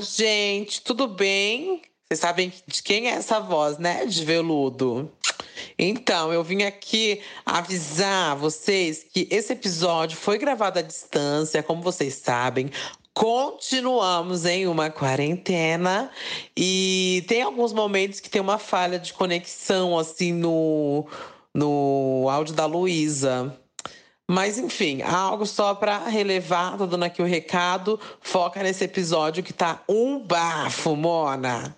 Gente, tudo bem? Vocês sabem de quem é essa voz, né? De veludo. Então, eu vim aqui avisar vocês que esse episódio foi gravado à distância, como vocês sabem. Continuamos em uma quarentena e tem alguns momentos que tem uma falha de conexão, assim, no, no áudio da Luísa. Mas enfim, algo só para relevar, tô dando aqui o recado. Foca nesse episódio que tá um bafo, Mona.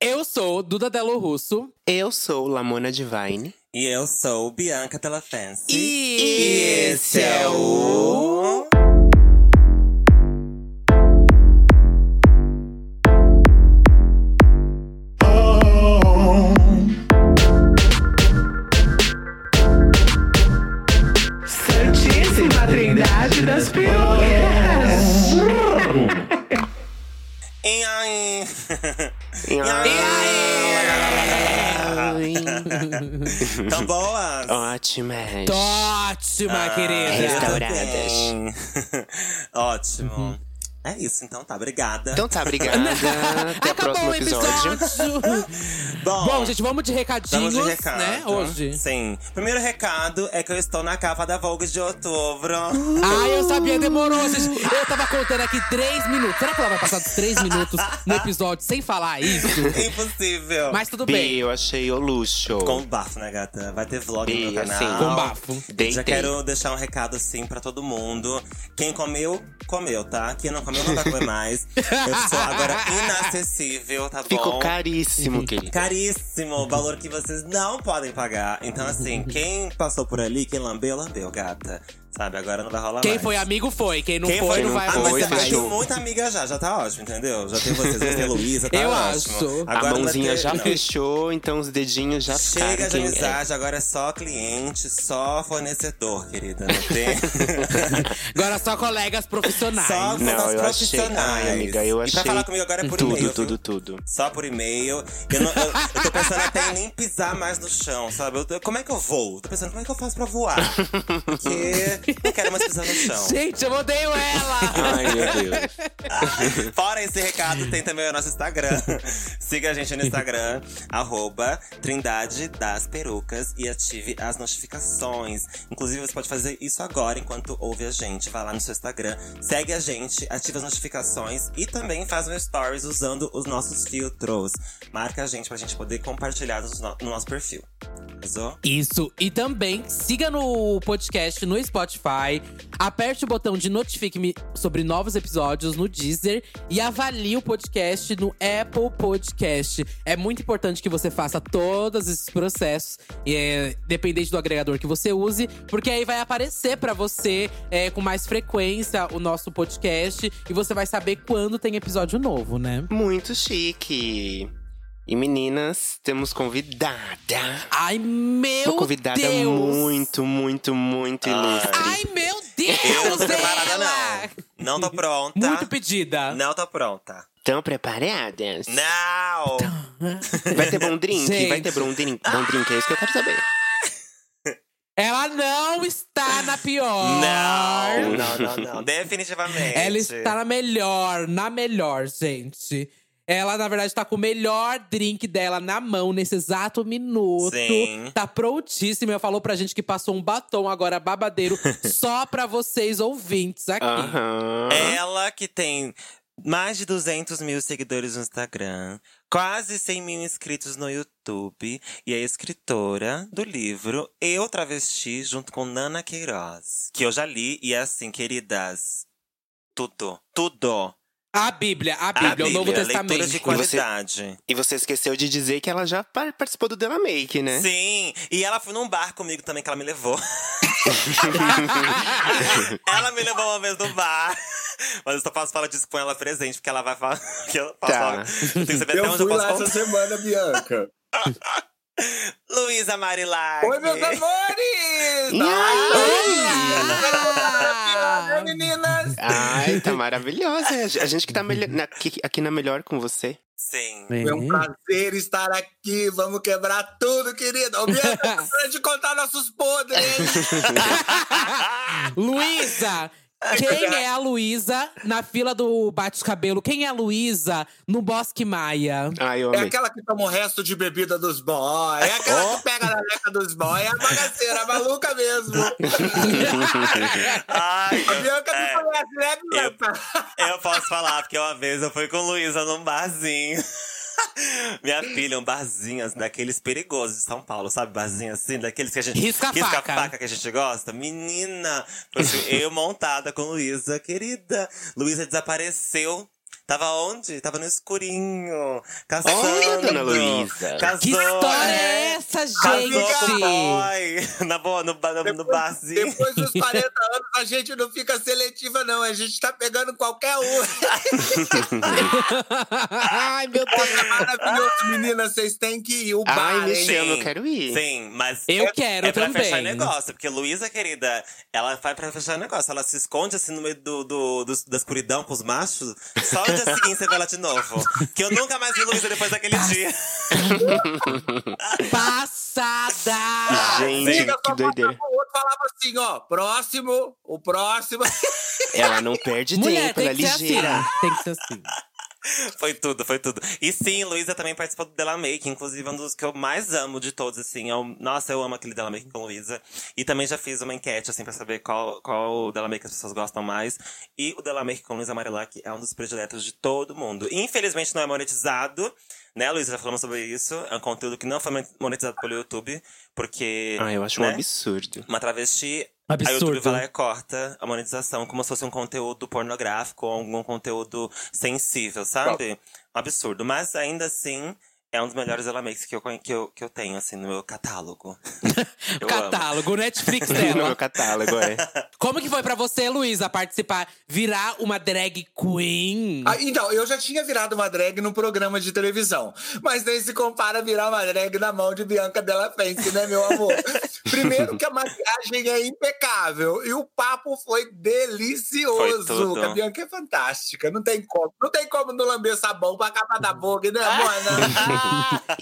Eu sou Duda Delo Russo. Eu sou Lamona Divine. E eu sou Bianca Telafence. E, esse é o. Ótima, querida. restaurada. Bem. Ótimo. É isso, então tá. Obrigada. Então tá, obrigada. Até o Acabou próximo o episódio. Bom, Bom, gente, vamos de recadinhos, Vamos de recado. né? Hoje. Sim. Primeiro recado é que eu estou na capa da Vogue de outubro. Ah, eu sabia, demorou. Gente. Eu tava contando aqui três minutos. Será que ela vai passar três minutos no episódio sem falar isso? Impossível. Mas tudo Bi, bem. eu achei o luxo. Com bafo, né, gata? Vai ter vlog no Bi, meu canal. assim, Com bafo. Deitei. Já quero deixar um recado assim pra todo mundo. Quem comeu, comeu, tá? Quem não comeu, não vai comer mais. Eu sou agora inacessível, tá bom? Ficou caríssimo, querido. Caríssimo, valor que vocês não podem pagar. Então, assim, Uhum. quem passou por ali, quem lambeu, lambeu, gata. Sabe, agora não vai rolar Quem mais. foi amigo foi. Quem não Quem foi, não vai ah, foi, mas mais. você fechou. tem muita amiga já, já tá ótimo, entendeu? Já tem vocês, você tem a Luísa, tá Eu ótimo. acho. A Agora vai mãozinha ter- já não. fechou, então os dedinhos já Chega de é. amizade, agora é só cliente, só fornecedor, querida. Não tem. Agora só colegas profissionais. só Não, contas eu achei- profissionais. ai, amiga, eu E pra achei falar comigo agora é por tudo, e-mail. tudo, viu? tudo. Só por e-mail. Eu, não- eu- eu tô pensando até em nem pisar mais no chão, sabe? Eu como é que eu vou? Tô pensando, como é que eu faço pra voar? Porque não quero mais pisar no chão. Gente, eu odeio ela! Ai, meu Deus. Fora esse recado, tem também o nosso Instagram. Siga a gente no Instagram, arroba Trindade das Perucas e ative as notificações. Inclusive, você pode fazer isso agora enquanto ouve a gente. Vai lá no seu Instagram, segue a gente, ativa as notificações e também faz um stories usando os nossos filtros. Marca a gente pra gente poder compartilhar no nosso perfil. Arrasou? Isso. E também siga no podcast no Spotify. Aperte o botão de notifique-me sobre novos episódios no Deezer. E avalie o podcast no Apple Podcast. É muito importante que você faça todos esses processos, é, dependente do agregador que você use. Porque aí vai aparecer pra você é, com mais frequência o nosso podcast. E você vai saber quando tem episódio novo, né? Muito chique. E meninas, temos convidada. Ai, meu Uma convidada Deus! muito, muito, muito ilustre. Ai, meu Deus! Eu não tô preparada, não. Não tô pronta. Muito pedida. Não tô pronta. Tão preparadas? Não! Vai ter bom drink? Gente. Vai ter bom drink? Bom drink, é isso que eu quero saber. Ela não está na pior. Não, não, não, não. Definitivamente. Ela está na melhor, na melhor, gente. Ela, na verdade, tá com o melhor drink dela na mão nesse exato minuto. Sim. Tá prontíssima. Ela falou pra gente que passou um batom agora babadeiro só pra vocês ouvintes aqui. Aham. Ela que tem mais de 200 mil seguidores no Instagram, quase 100 mil inscritos no YouTube e é escritora do livro Eu Travesti, junto com Nana Queiroz. Que eu já li e é assim, queridas. Tudo, tudo. A Bíblia, a Bíblia, A o Novo Bíblia, Testamento. leitura de qualidade. E você esqueceu de dizer que ela já par- participou do Della Make, né? Sim, e ela foi num bar comigo também, que ela me levou. ela me levou uma vez no bar. Mas eu só posso falar disso com ela presente, porque ela vai falar. Que eu posso Tá. falar. Tem que saber até Eu onde eu fui posso lá contar. essa semana, Bianca. Luísa Marilac. Oi, meus amores! Ah! Ai, meninas! Ai, tá maravilhosa. A gente que tá na- aqui, aqui na melhor com você. Sim. É um prazer estar aqui. Vamos quebrar tudo, Bianca, para de contar nossos podres. Luísa, Quem é a Luísa na fila do bate-cabelo? Quem é a Luísa no Bosque Maia? Ai, eu É aquela que toma o resto de bebida dos boys. É aquela que pega na leca dos boys. É a bagaceira, a maluca mesmo. Ai, A Bianca eu, é, não conhece, né, Bianca? eu posso falar, porque uma vez eu fui com Luísa num barzinho. Minha filha, um barzinho assim, daqueles perigosos de São Paulo, sabe? Barzinho assim, daqueles que a gente. Risca-faca. que a gente gosta. Menina! Eu montada com Luísa, querida. Luísa desapareceu. Tava onde? Tava no escurinho. Casando. Olha, dona Luísa. Casou, Que história é essa, gente? boy. Na boa, no, no, no barzinho. Depois dos 40 anos, a gente não fica seletiva, não. A gente tá pegando qualquer um. Ai, meu Deus. É maravilhoso, meninas. Vocês têm que ir. O Ai, bar, me hein? chama, eu quero ir. Sim, mas. Eu é, quero é pra também. fechar negócio, porque Luísa, querida, ela vai pra fechar negócio. Ela se esconde assim no meio do, do, do- da escuridão com os machos. Só no dia seguinte você vê ela de novo. Que eu nunca mais vi Luísa depois daquele dia. Passada! Gente, que só doideira. o outro falava assim, ó. Próximo, o próximo. Ela não perde Mulher, tempo, ela é que ser ligeira. assim. Tem que ser assim. Foi tudo, foi tudo. E sim, Luísa também participou do Della Make, inclusive um dos que eu mais amo de todos, assim. Eu, nossa, eu amo aquele Della Make com Luísa. E também já fiz uma enquete, assim, pra saber qual, qual Della Make as pessoas gostam mais. E o Della Make com Luísa Marilac é um dos prediletos de todo mundo. Infelizmente não é monetizado, né, Luísa? Já falamos sobre isso. É um conteúdo que não foi monetizado pelo YouTube, porque. Ah, eu acho um né, absurdo. Uma travesti Absurdo. a YouTube vai lá e corta a monetização como se fosse um conteúdo pornográfico ou algum conteúdo sensível, sabe? Um absurdo. Mas ainda assim, é um dos melhores elementos que eu, que eu, que eu tenho, assim, no meu catálogo. eu amo. Catálogo, Netflix No meu dela. catálogo, é. Como que foi pra você, Luísa, participar, virar uma drag queen? Ah, então, eu já tinha virado uma drag num programa de televisão. Mas nem se compara a virar uma drag na mão de Bianca Della Fence, né, meu amor? Primeiro que a maquiagem é impecável. E o papo foi delicioso. Foi a Bianca é fantástica. Não tem como. Não tem como não lamber sabão pra capa da boca, né, mona?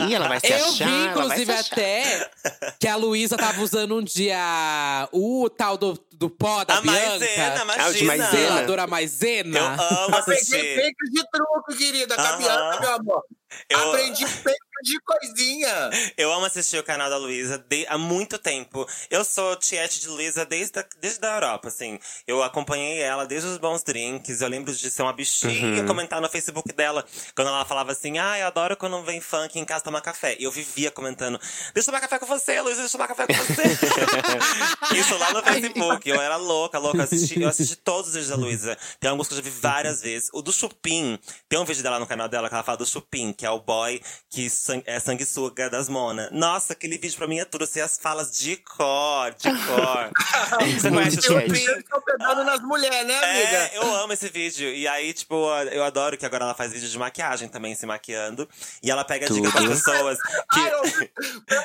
Ih, ela vai se Eu achar, vi, vai se inclusive, até que a Luísa tava usando um dia o tal do, do pó da A Bianca. maisena, o de imagina. maisena. Zeladora Eu maisena. amo Eu peguei assistir. fake de truco, querida, com a. Bianca, meu amor. Eu- Aprendi fake de coisinha. Eu amo assistir o canal da Luísa de- há muito tempo. Eu sou tiete de Luísa desde a, desde a Europa, assim. Eu acompanhei ela desde os bons drinks. Eu lembro de ser uma bichinha, comentar no Facebook dela. Quando ela falava assim, ah, eu adoro quando vem funk em casa tomar café. E eu vivia comentando, deixa eu tomar café com você, Luísa, deixa eu tomar café com você. Isso lá no Facebook. Eu era louca, louca. Eu assisti, eu assisti todos os vídeos da Luísa. Tem alguns que eu já vi várias vezes. O do Chupim, tem um vídeo dela no canal dela que ela fala do Chupim, que é o boy que san- é sanguessuga das Mona. Nossa, aquele vídeo pra mim é tudo. Eu sei as falas de cor, de cor. Você conhece o Muito Eu pegando nas mulheres, né, amiga? É, eu amo esse vídeo. E aí, tipo, eu adoro que agora ela faz vídeo de maquiagem também, se maquiando. E ela pega dica Tudo. das pessoas Ai, que. eu-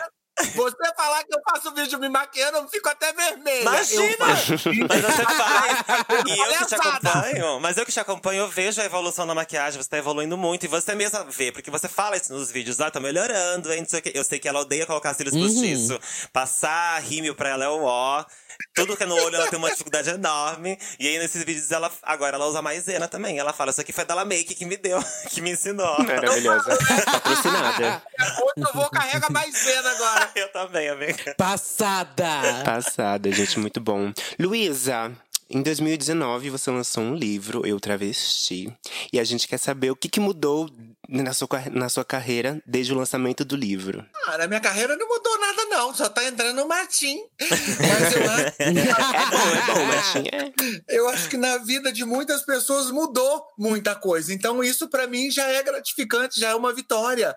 Você falar que eu faço vídeo me maquiando, eu fico até vermelha. Imagina! Mas você faz. E eu que te acompanho. Mas eu que te acompanho, eu vejo a evolução da maquiagem. Você tá evoluindo muito. E você mesma vê. Porque você fala isso nos vídeos. Ah, tô melhorando, hein? Não sei o quê. Eu sei que ela odeia colocar cílios Uhum. postiço. Passar rímel pra ela é o ó. Tudo que é no olho, ela tem uma dificuldade enorme. E aí, nesses vídeos, ela agora ela usa maisena também. Ela fala, isso aqui foi dela make que me deu, que me ensinou. Maravilhosa. Patrocinada. Eu vou carregar mais cena agora. Eu também, amiga. Passada. Passada, gente, muito bom. Luísa, em 2019 você lançou um livro, Eu Travesti. E a gente quer saber o que, que mudou na sua, na sua carreira desde o lançamento do livro. Cara, minha carreira não mudou nada, não. Só tá entrando o Martim. Mas eu acho, É bom, é bom, mas tinha. eu acho que na vida de muitas pessoas mudou muita coisa. Então, isso pra mim já é gratificante, já é uma vitória.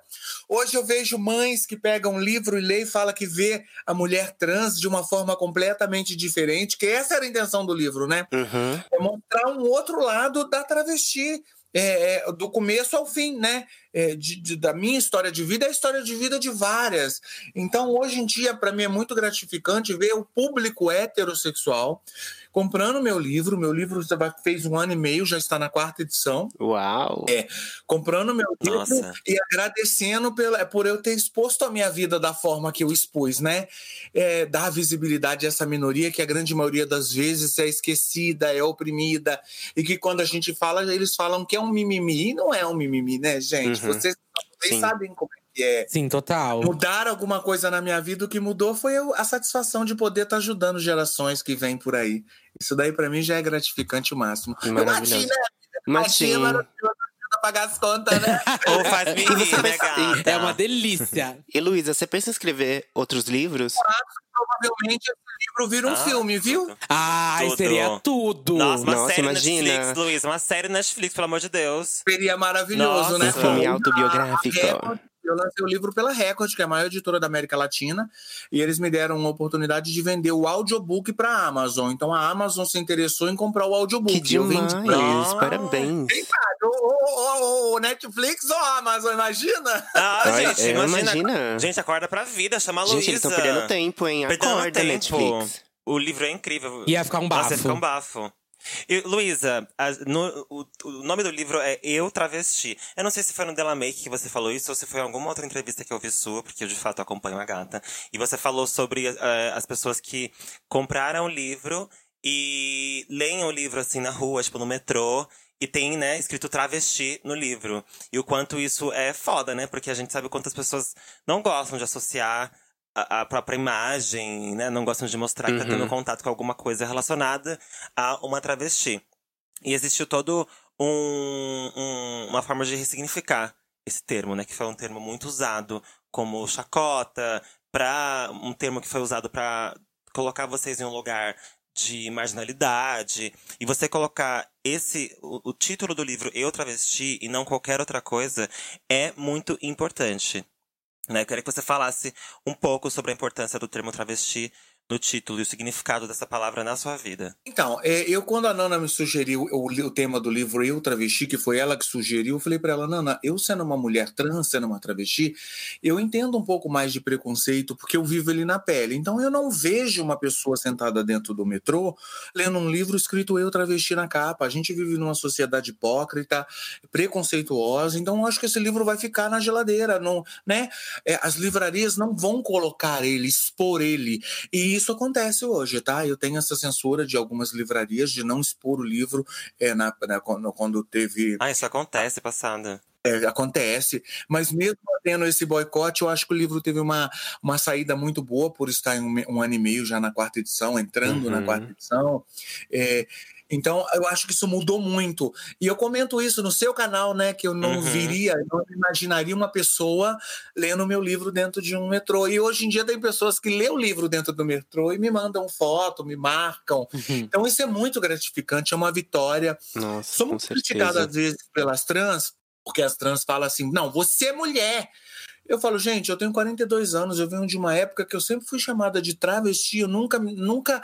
Hoje eu vejo mães que pegam um livro e lê e fala que vê a mulher trans de uma forma completamente diferente, que essa era a intenção do livro, né? Uhum. é mostrar um outro lado da travesti. É, é, do começo ao fim, né? É, de- de- da minha história de vida, é a história de vida de várias. Então, hoje em dia, para mim, é muito gratificante ver o público heterossexual comprando meu livro. Meu livro fez um ano e meio, já está na quarta edição. Uau! É. Comprando meu livro Nossa. e agradecendo pela, por eu ter exposto a minha vida da forma que eu expus, né? É, dar visibilidade a essa minoria que a grande maioria das vezes é esquecida, é oprimida. E que quando a gente fala, eles falam que é um mimimi. E não é um mimimi, né, gente? Uhum. Vocês, vocês Sim. sabem como é que é. Sim, total. Mudar alguma coisa na minha vida, o que mudou foi a satisfação de poder estar ajudando gerações que vêm por aí. Isso daí pra mim já é gratificante o máximo. Maravilhoso. né? Bati, Matinho. maravilhoso, ajuda a pagar as contas, né? Ou faz me rir, né, gata? É uma delícia. E Luísa, você pensa em escrever outros livros? Provavelmente livro vira um Ah, filme, viu? tudo. Ai, Tudo. seria tudo. Nossa, uma Nossa, série imagina. Netflix, Luiz. Uma série Netflix, pelo amor de Deus. Seria maravilhoso, Nossa. né? Um filme autobiográfico. A Record, Eu lancei o livro pela Record, que é a maior editora da América Latina, e eles me deram uma oportunidade de vender o audiobook para a Amazon. Então a Amazon se interessou em comprar o audiobook. Que Eu vendi demais! pra Nossa. Parabéns! Ô, ô, ô, Netflix ou Amazon, imagina? Ah, Ai, gente, é, imagina. imagina. Gente, acorda pra vida, chama a Luísa. Gente, eles estão perdendo tempo, hein? Perdendo Acorda, tempo. Netflix. O livro é incrível. Ia ficar um Nossa, bafo. ia ficar um bafo. Luísa, no- o, o nome do livro é Eu Travesti. Eu não sei se foi no Della Make que você falou isso ou se foi em alguma outra entrevista que eu vi sua, porque eu de fato acompanho a gata. E você falou sobre eh, as pessoas que compraram o livro e leem o livro assim na rua, tipo no metrô. E tem, né, escrito travesti no livro. E o quanto isso é foda, né? Porque a gente sabe quantas pessoas não gostam de associar a, a própria imagem, né? Não gostam de mostrar que tá Uhum. tendo contato com alguma coisa relacionada a uma travesti. E existiu todo um, um- uma forma de ressignificar esse termo, né? Que foi um termo muito usado como chacota, para um termo que foi usado para colocar vocês em um lugar de marginalidade. E você colocar esse o, o título do livro Eu Travesti e não qualquer outra coisa é muito importante. Né? Eu queria que você falasse um pouco sobre a importância do termo travesti no título e o significado dessa palavra na sua vida. Então, é, eu quando a Nana me sugeriu o, o tema do livro Eu Travesti, que foi ela que sugeriu, eu falei para ela, Nana, eu sendo uma mulher trans, sendo uma travesti, eu entendo um pouco mais de preconceito porque eu vivo ele na pele. Então eu não vejo uma pessoa sentada dentro do metrô lendo um livro escrito Eu Travesti na capa. A gente vive numa sociedade hipócrita, preconceituosa, então eu acho que esse livro vai ficar na geladeira, não, né? É, as livrarias não vão colocar ele, expor ele. E isso acontece hoje, tá? Eu tenho essa censura de algumas livrarias de não expor o livro é, na, na- quando, teve. Ah, isso acontece, passada. é, acontece, mas mesmo tendo esse boicote, eu acho que o livro teve uma, uma saída muito boa por estar em um, um ano e meio já na quarta edição, entrando na Uhum. quarta edição. É, então, eu acho que isso mudou muito. E eu comento isso no seu canal, né? Que eu não Uhum. viria, eu não imaginaria uma pessoa lendo meu livro dentro de um metrô. E hoje em dia tem pessoas que lê o livro dentro do metrô e me mandam foto, me marcam. Uhum. Então, isso é muito gratificante, é uma vitória. Nossa, Sou com muito criticado certeza. às vezes pelas trans, porque as trans falam assim: não, você é mulher. Eu falo, gente, eu tenho 42 anos, eu venho de uma época que eu sempre fui chamada de travesti, eu nunca, nunca,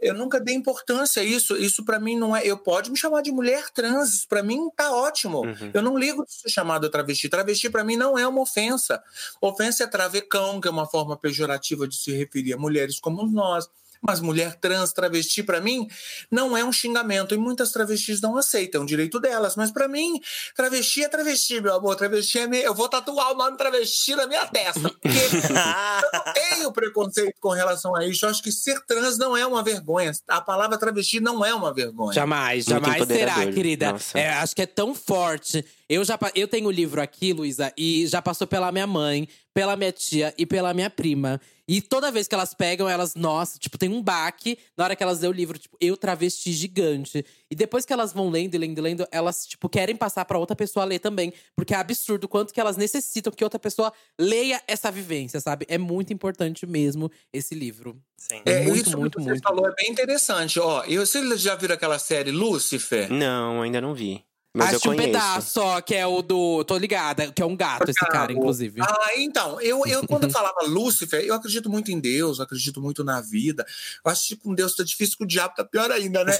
eu nunca dei importância a isso. Isso para mim não é. Eu pode me chamar de mulher trans, isso para mim tá ótimo. Uhum. Eu não ligo de ser chamada travesti. Travesti para mim não é uma ofensa. Ofensa é travecão, que é uma forma pejorativa de se referir a mulheres como nós. Mas mulher trans, travesti, para mim, não é um xingamento. E muitas travestis não aceitam, é um direito delas. Mas para mim, travesti é travesti, meu amor. Travesti é. Me... Eu vou tatuar o nome travesti na minha testa. Porque eu não tenho preconceito com relação a isso. Eu acho que ser trans não é uma vergonha. A palavra travesti não é uma vergonha. Jamais, jamais será, querida. Nossa. É, acho que é tão forte. Eu já eu tenho o livro aqui, Luísa, e já passou pela minha mãe, pela minha tia e pela minha prima. E toda vez que elas pegam, elas, nossa, tipo, tem um baque na hora que elas lêem o livro, tipo, eu travesti gigante. E depois que elas vão lendo e lendo e lendo, elas, tipo, querem passar pra outra pessoa ler também. Porque é absurdo o quanto que elas necessitam que outra pessoa leia essa vivência, sabe? É muito importante mesmo esse livro. Sim. É, Muito, isso muito, que você muito. falou é bem interessante. Ó, eu, vocês já viram aquela série Lúcifer? Não, ainda não vi. Mas Acho eu um pedaço só, que é o do. Tô ligada, que é um gato, esse cara, inclusive. Ah, então, eu, eu quando eu falava Lúcifer, eu acredito muito em Deus, eu acredito muito na vida. Eu acho que com Deus tá difícil, com o diabo tá pior ainda, né?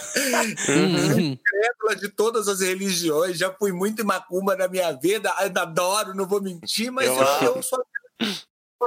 Uhum. Crédula de todas as religiões, já fui muito em macumba na minha vida, ainda adoro, não vou mentir, mas Eu eu, eu sou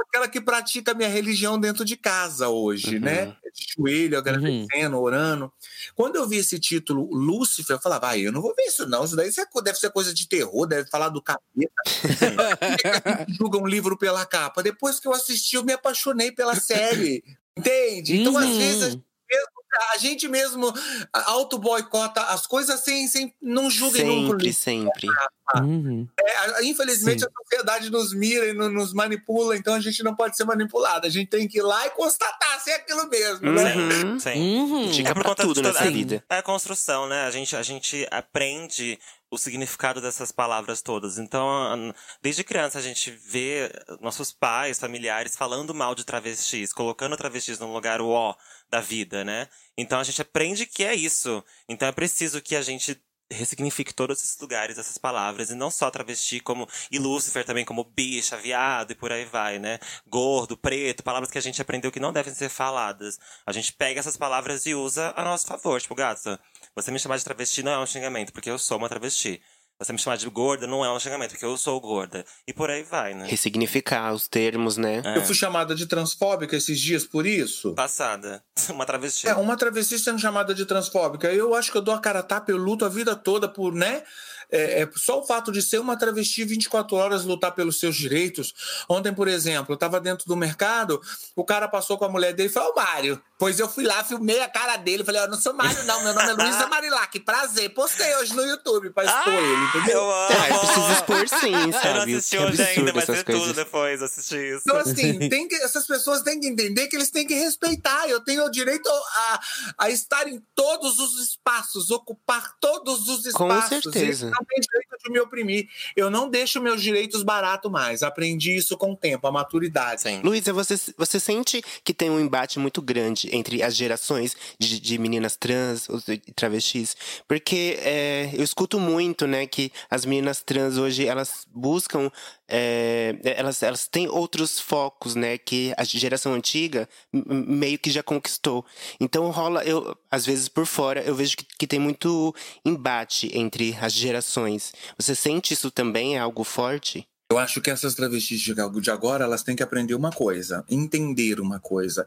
aquela que pratica a minha religião dentro de casa hoje, Uhum. né? De joelho, agradecendo, orando. Quando eu vi esse título, Lúcifer, eu falava, ah, eu não vou ver isso não, isso daí deve ser coisa de terror, deve falar do capeta. julga um livro pela capa. Depois que eu assisti, eu me apaixonei pela série. Entende? Então, às Uhum. Vezes, a gente mesmo auto-boicota as coisas sem, sem não julguem Sempre, livro. sempre. Uhum. É, infelizmente, Sim. a sociedade nos mira e no- nos manipula, então a gente não pode ser manipulado. A gente tem que ir lá e constatar se é aquilo mesmo, né? Uhum. Sim. Uhum. Dica É por pra conta tudo de toda- nessa é- vida. É a construção, né? A gente, a gente aprende o significado dessas palavras todas. Então, desde criança, a gente vê nossos pais, familiares falando mal de travestis, colocando travestis num lugar o ó da vida, né? Então, a gente aprende que é isso. Então, é preciso que a gente ressignifique todos esses lugares, essas palavras, e não só travesti como e Lúcifer também como bicha, viado e por aí vai, né? Gordo, preto, palavras que a gente aprendeu que não devem ser faladas. A gente pega essas palavras e usa a nosso favor, tipo, gata, você me chamar de travesti não é um xingamento, porque eu sou uma travesti. Você me chamar de gorda não é um xingamento, porque eu sou gorda. E por aí vai, né? Ressignificar os termos, né? É. Eu fui chamada de transfóbica esses dias por isso. Passada. Uma travesti. É, uma travesti sendo chamada de transfóbica. Eu acho que eu dou a cara a tapa, eu luto a vida toda por, né? É, é, só o fato de ser uma travesti 24 horas lutar pelos seus direitos. Ontem, por exemplo, eu estava dentro do mercado, o cara passou com a mulher dele e falou: Mário. Pois eu fui lá, filmei a cara dele. Falei: Eu não sou Mário, não. Meu nome é Luísa Marilac. Prazer. Postei hoje no YouTube pra expor ele, entendeu? Eu amo! Ah, eu preciso expor sim, sabe? Eu não assisti hoje ainda, ser coisas. tudo depois assistir isso. Então, assim, tem que, essas pessoas têm que entender que eles têm que respeitar. Eu tenho o direito a, a estar em todos os espaços, ocupar todos os Com espaços. certeza. Não têm direito de me oprimir. Eu não deixo meus direitos barato mais. Aprendi isso com o tempo, a maturidade. Sim. Luísa, você, você sente que tem um embate muito grande entre as gerações de, de meninas trans e travestis? Porque é, eu escuto muito, né, que as meninas trans hoje, elas buscam… é, elas, elas têm outros focos, né, que a geração antiga meio que já conquistou. Então rola, eu, às vezes por fora, eu vejo que, que tem muito embate entre as gerações. Você sente isso também? É algo forte? Eu acho que essas travestis de de agora, elas têm que aprender uma coisa, entender uma coisa.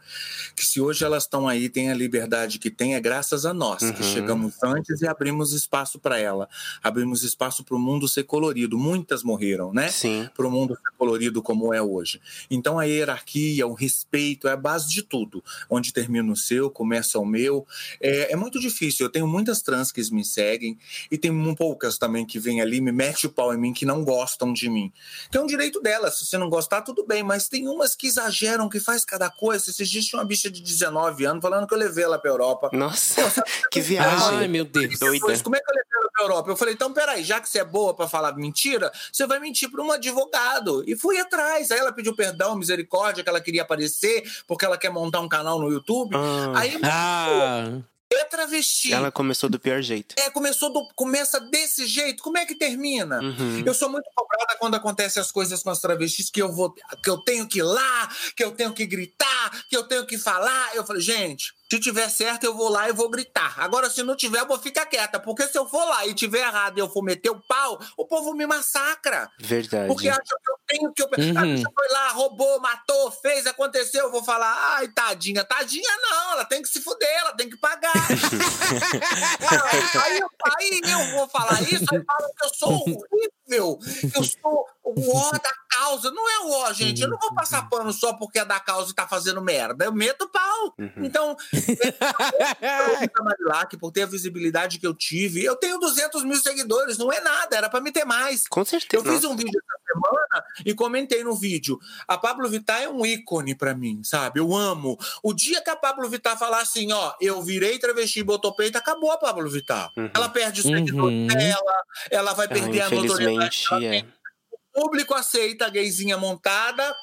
Que se hoje elas estão aí, tem a liberdade que tem, é graças a nós, que Uhum. chegamos antes e abrimos espaço para ela. Abrimos espaço para o mundo ser colorido. Muitas morreram, né? Sim. Para o mundo ser colorido como é hoje. Então a hierarquia, o respeito é a base de tudo. Onde termina o seu, começa o meu. É, é muito difícil. Eu tenho muitas trans que me seguem e tem poucas também que vêm ali, me mete o pau em mim, que não gostam de mim. Que é um direito delas. Se você não gostar, tudo bem. Mas tem umas que exageram, que faz cada coisa. Dias tinha uma bicha de 19 anos falando que eu levei ela pra Europa. Nossa, que Ai, viagem. meu Deus. Doida. Depois, como é que eu levei ela pra Europa? Eu falei, então, peraí, já que você é boa pra falar mentira, você vai mentir pra um advogado. E fui atrás. Aí ela pediu perdão, misericórdia, que ela queria aparecer, porque ela quer montar um canal no YouTube. Ah, Aí Ah, é travesti. ela começou do pior jeito. É, começou do- começa desse jeito. Como é que termina? Uhum. Eu sou muito cobrada quando acontecem as coisas com as travestis que eu vou, que eu tenho que ir lá, que eu tenho que gritar, que eu tenho que falar. Eu falei, gente, se tiver certo, eu vou lá e vou gritar. Agora, se não tiver, eu vou ficar quieta. Porque se eu for lá e tiver errado e eu for meter o pau, o povo me massacra. Verdade. Porque acha que eu tenho que. Uhum. A bicha foi lá, roubou, matou, fez, aconteceu. Eu vou falar, ai, tadinha. Tadinha não, ela tem que se fuder, ela tem que pagar. Aí, eu- aí eu vou falar isso, aí falam que eu sou horrível, que eu sou o ó da causa. Não é o ó, gente. Eu não vou passar pano só porque é da causa e tá fazendo merda. Eu meto pau. Uhum. Então, Marilac, por ter a visibilidade que eu tive, eu tenho 200 mil seguidores, não é nada, era pra me ter mais. Com certeza. Eu fiz um vídeo essa semana e comentei no vídeo. A Pablo Vittar é um ícone pra mim, sabe? Eu amo. O dia que a Pablo Vittar falar assim, ó, eu virei travesti e botou peito, acabou a Pablo Vittar. Uhum. Ela perde os Uhum. seguidores dela, ela vai Ah, perder a notoriedade. É. O público aceita a gayzinha montada.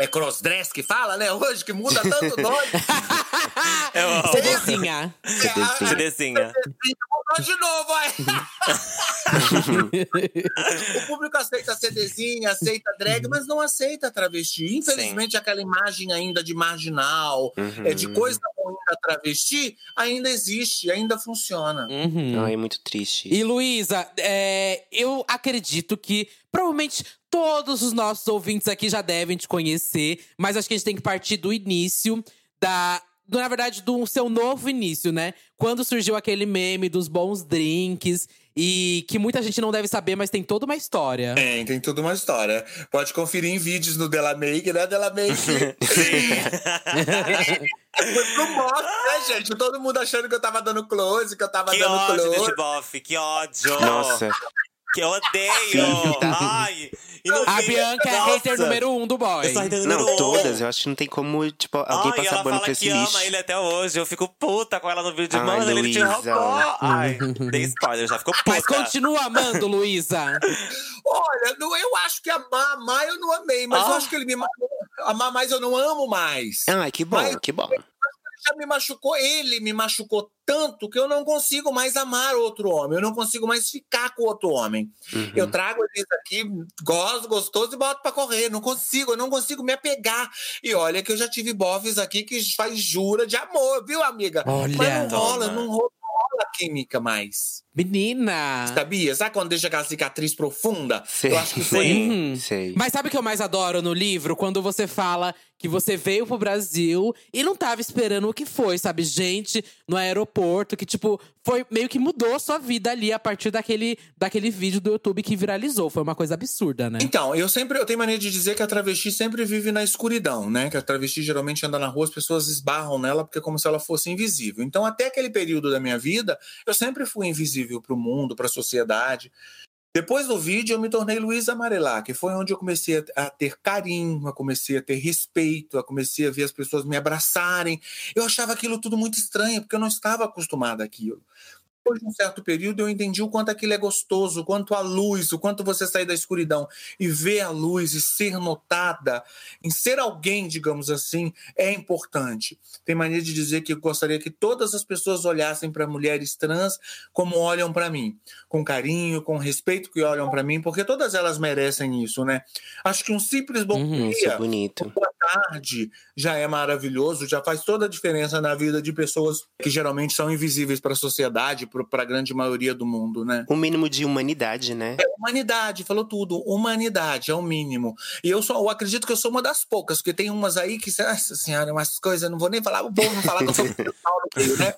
É crossdress que fala, né? Hoje que muda tanto nome. É, a- Cedezinha. Mudou de novo, aí. O público aceita CDzinha, aceita drag, mas não aceita travesti. Infelizmente, aquela imagem ainda de marginal, Uhum. é, de coisa ruim da travesti, ainda existe, ainda funciona. Uhum. Ai, é muito triste. E Luísa, é, eu acredito que provavelmente todos os nossos ouvintes aqui já devem te conhecer, mas acho que a gente tem que partir do início da na verdade, do seu novo início, né? Quando surgiu aquele meme dos bons drinks e que muita gente não deve saber, mas tem toda uma história. Tem, tem toda uma história. Pode conferir em vídeos no Della Make, né, Della Make? Foi pro bofe, né, gente? Todo mundo achando que eu tava dando close, que eu tava Que dando ódio close. desse bofe, que ódio! Nossa. Que eu odeio! Ai! E no A fim- Bianca é Nossa, hater número um do boy. Eu sou hater número Não, um. todas. Eu acho que não tem como, tipo, alguém Ai, passar ela pano fala pra esse que lixo. ama ele até hoje. Eu fico puta com ela no vídeo. Ai, Mano, ele te roubou. Ai, dei spoiler, já ficou puta. Mas continua amando, Luísa. Olha, não, eu acho que amar, amar eu não amei, mas eu Ah. acho que ele me matou. Amar mais eu não amo mais. Ai, que bom, Mas- que bom. Já me machucou, ele me machucou tanto que eu não consigo mais amar outro homem, eu não consigo mais ficar com outro homem. Uhum. Eu trago eles aqui, gosto, gostoso e boto pra correr. Não consigo, eu não consigo me apegar. E olha que eu já tive bofs aqui que faz jura de amor, viu, amiga? Olha. Mas não rola, não rola, química mais. Menina. Sabia? Sabe quando deixa aquela cicatriz profunda? Sei. Eu acho que foi. Sim. Uhum. Sei. Mas sabe o que eu mais adoro no livro? Quando você fala que você veio pro Brasil e não tava esperando o que foi, sabe? Gente no aeroporto, que, tipo, foi meio que mudou a sua vida ali a partir daquele, daquele vídeo do YouTube que viralizou. Foi uma coisa absurda, né? Então, eu sempre eu tenho mania de dizer que a travesti sempre vive na escuridão, né? Que a travesti geralmente anda na rua, as pessoas esbarram nela porque é como se ela fosse invisível. Então, até aquele período da minha vida, eu sempre fui invisível para o mundo, para a sociedade. Depois do vídeo, eu me tornei Luísa Amarelá, que foi onde eu comecei a a ter carinho, eu comecei a ter respeito, eu comecei a ver as pessoas me abraçarem. Eu achava aquilo tudo muito estranho, porque eu não estava acostumada àquilo. Depois de um certo período, eu entendi o quanto aquilo é gostoso, o quanto a luz, o quanto você sair da escuridão e ver a luz e ser notada, em ser alguém, digamos assim, é importante. Tem mania de dizer que eu gostaria que todas as pessoas olhassem para mulheres trans como olham para mim, com carinho, com respeito que olham para mim, porque todas elas merecem isso, né? Acho que um simples bom Uhum, Isso é dia, bonito. boa tarde já é maravilhoso, já faz toda a diferença na vida de pessoas que geralmente são invisíveis para a sociedade, para a grande maioria do mundo, né? Um mínimo de humanidade, né? Humanidade, falou tudo. Humanidade é o mínimo. E eu, sou, eu acredito que eu sou uma das poucas, porque tem umas aí que, nossa senhora, umas coisas, não vou nem falar, bom não falar que eu sou né?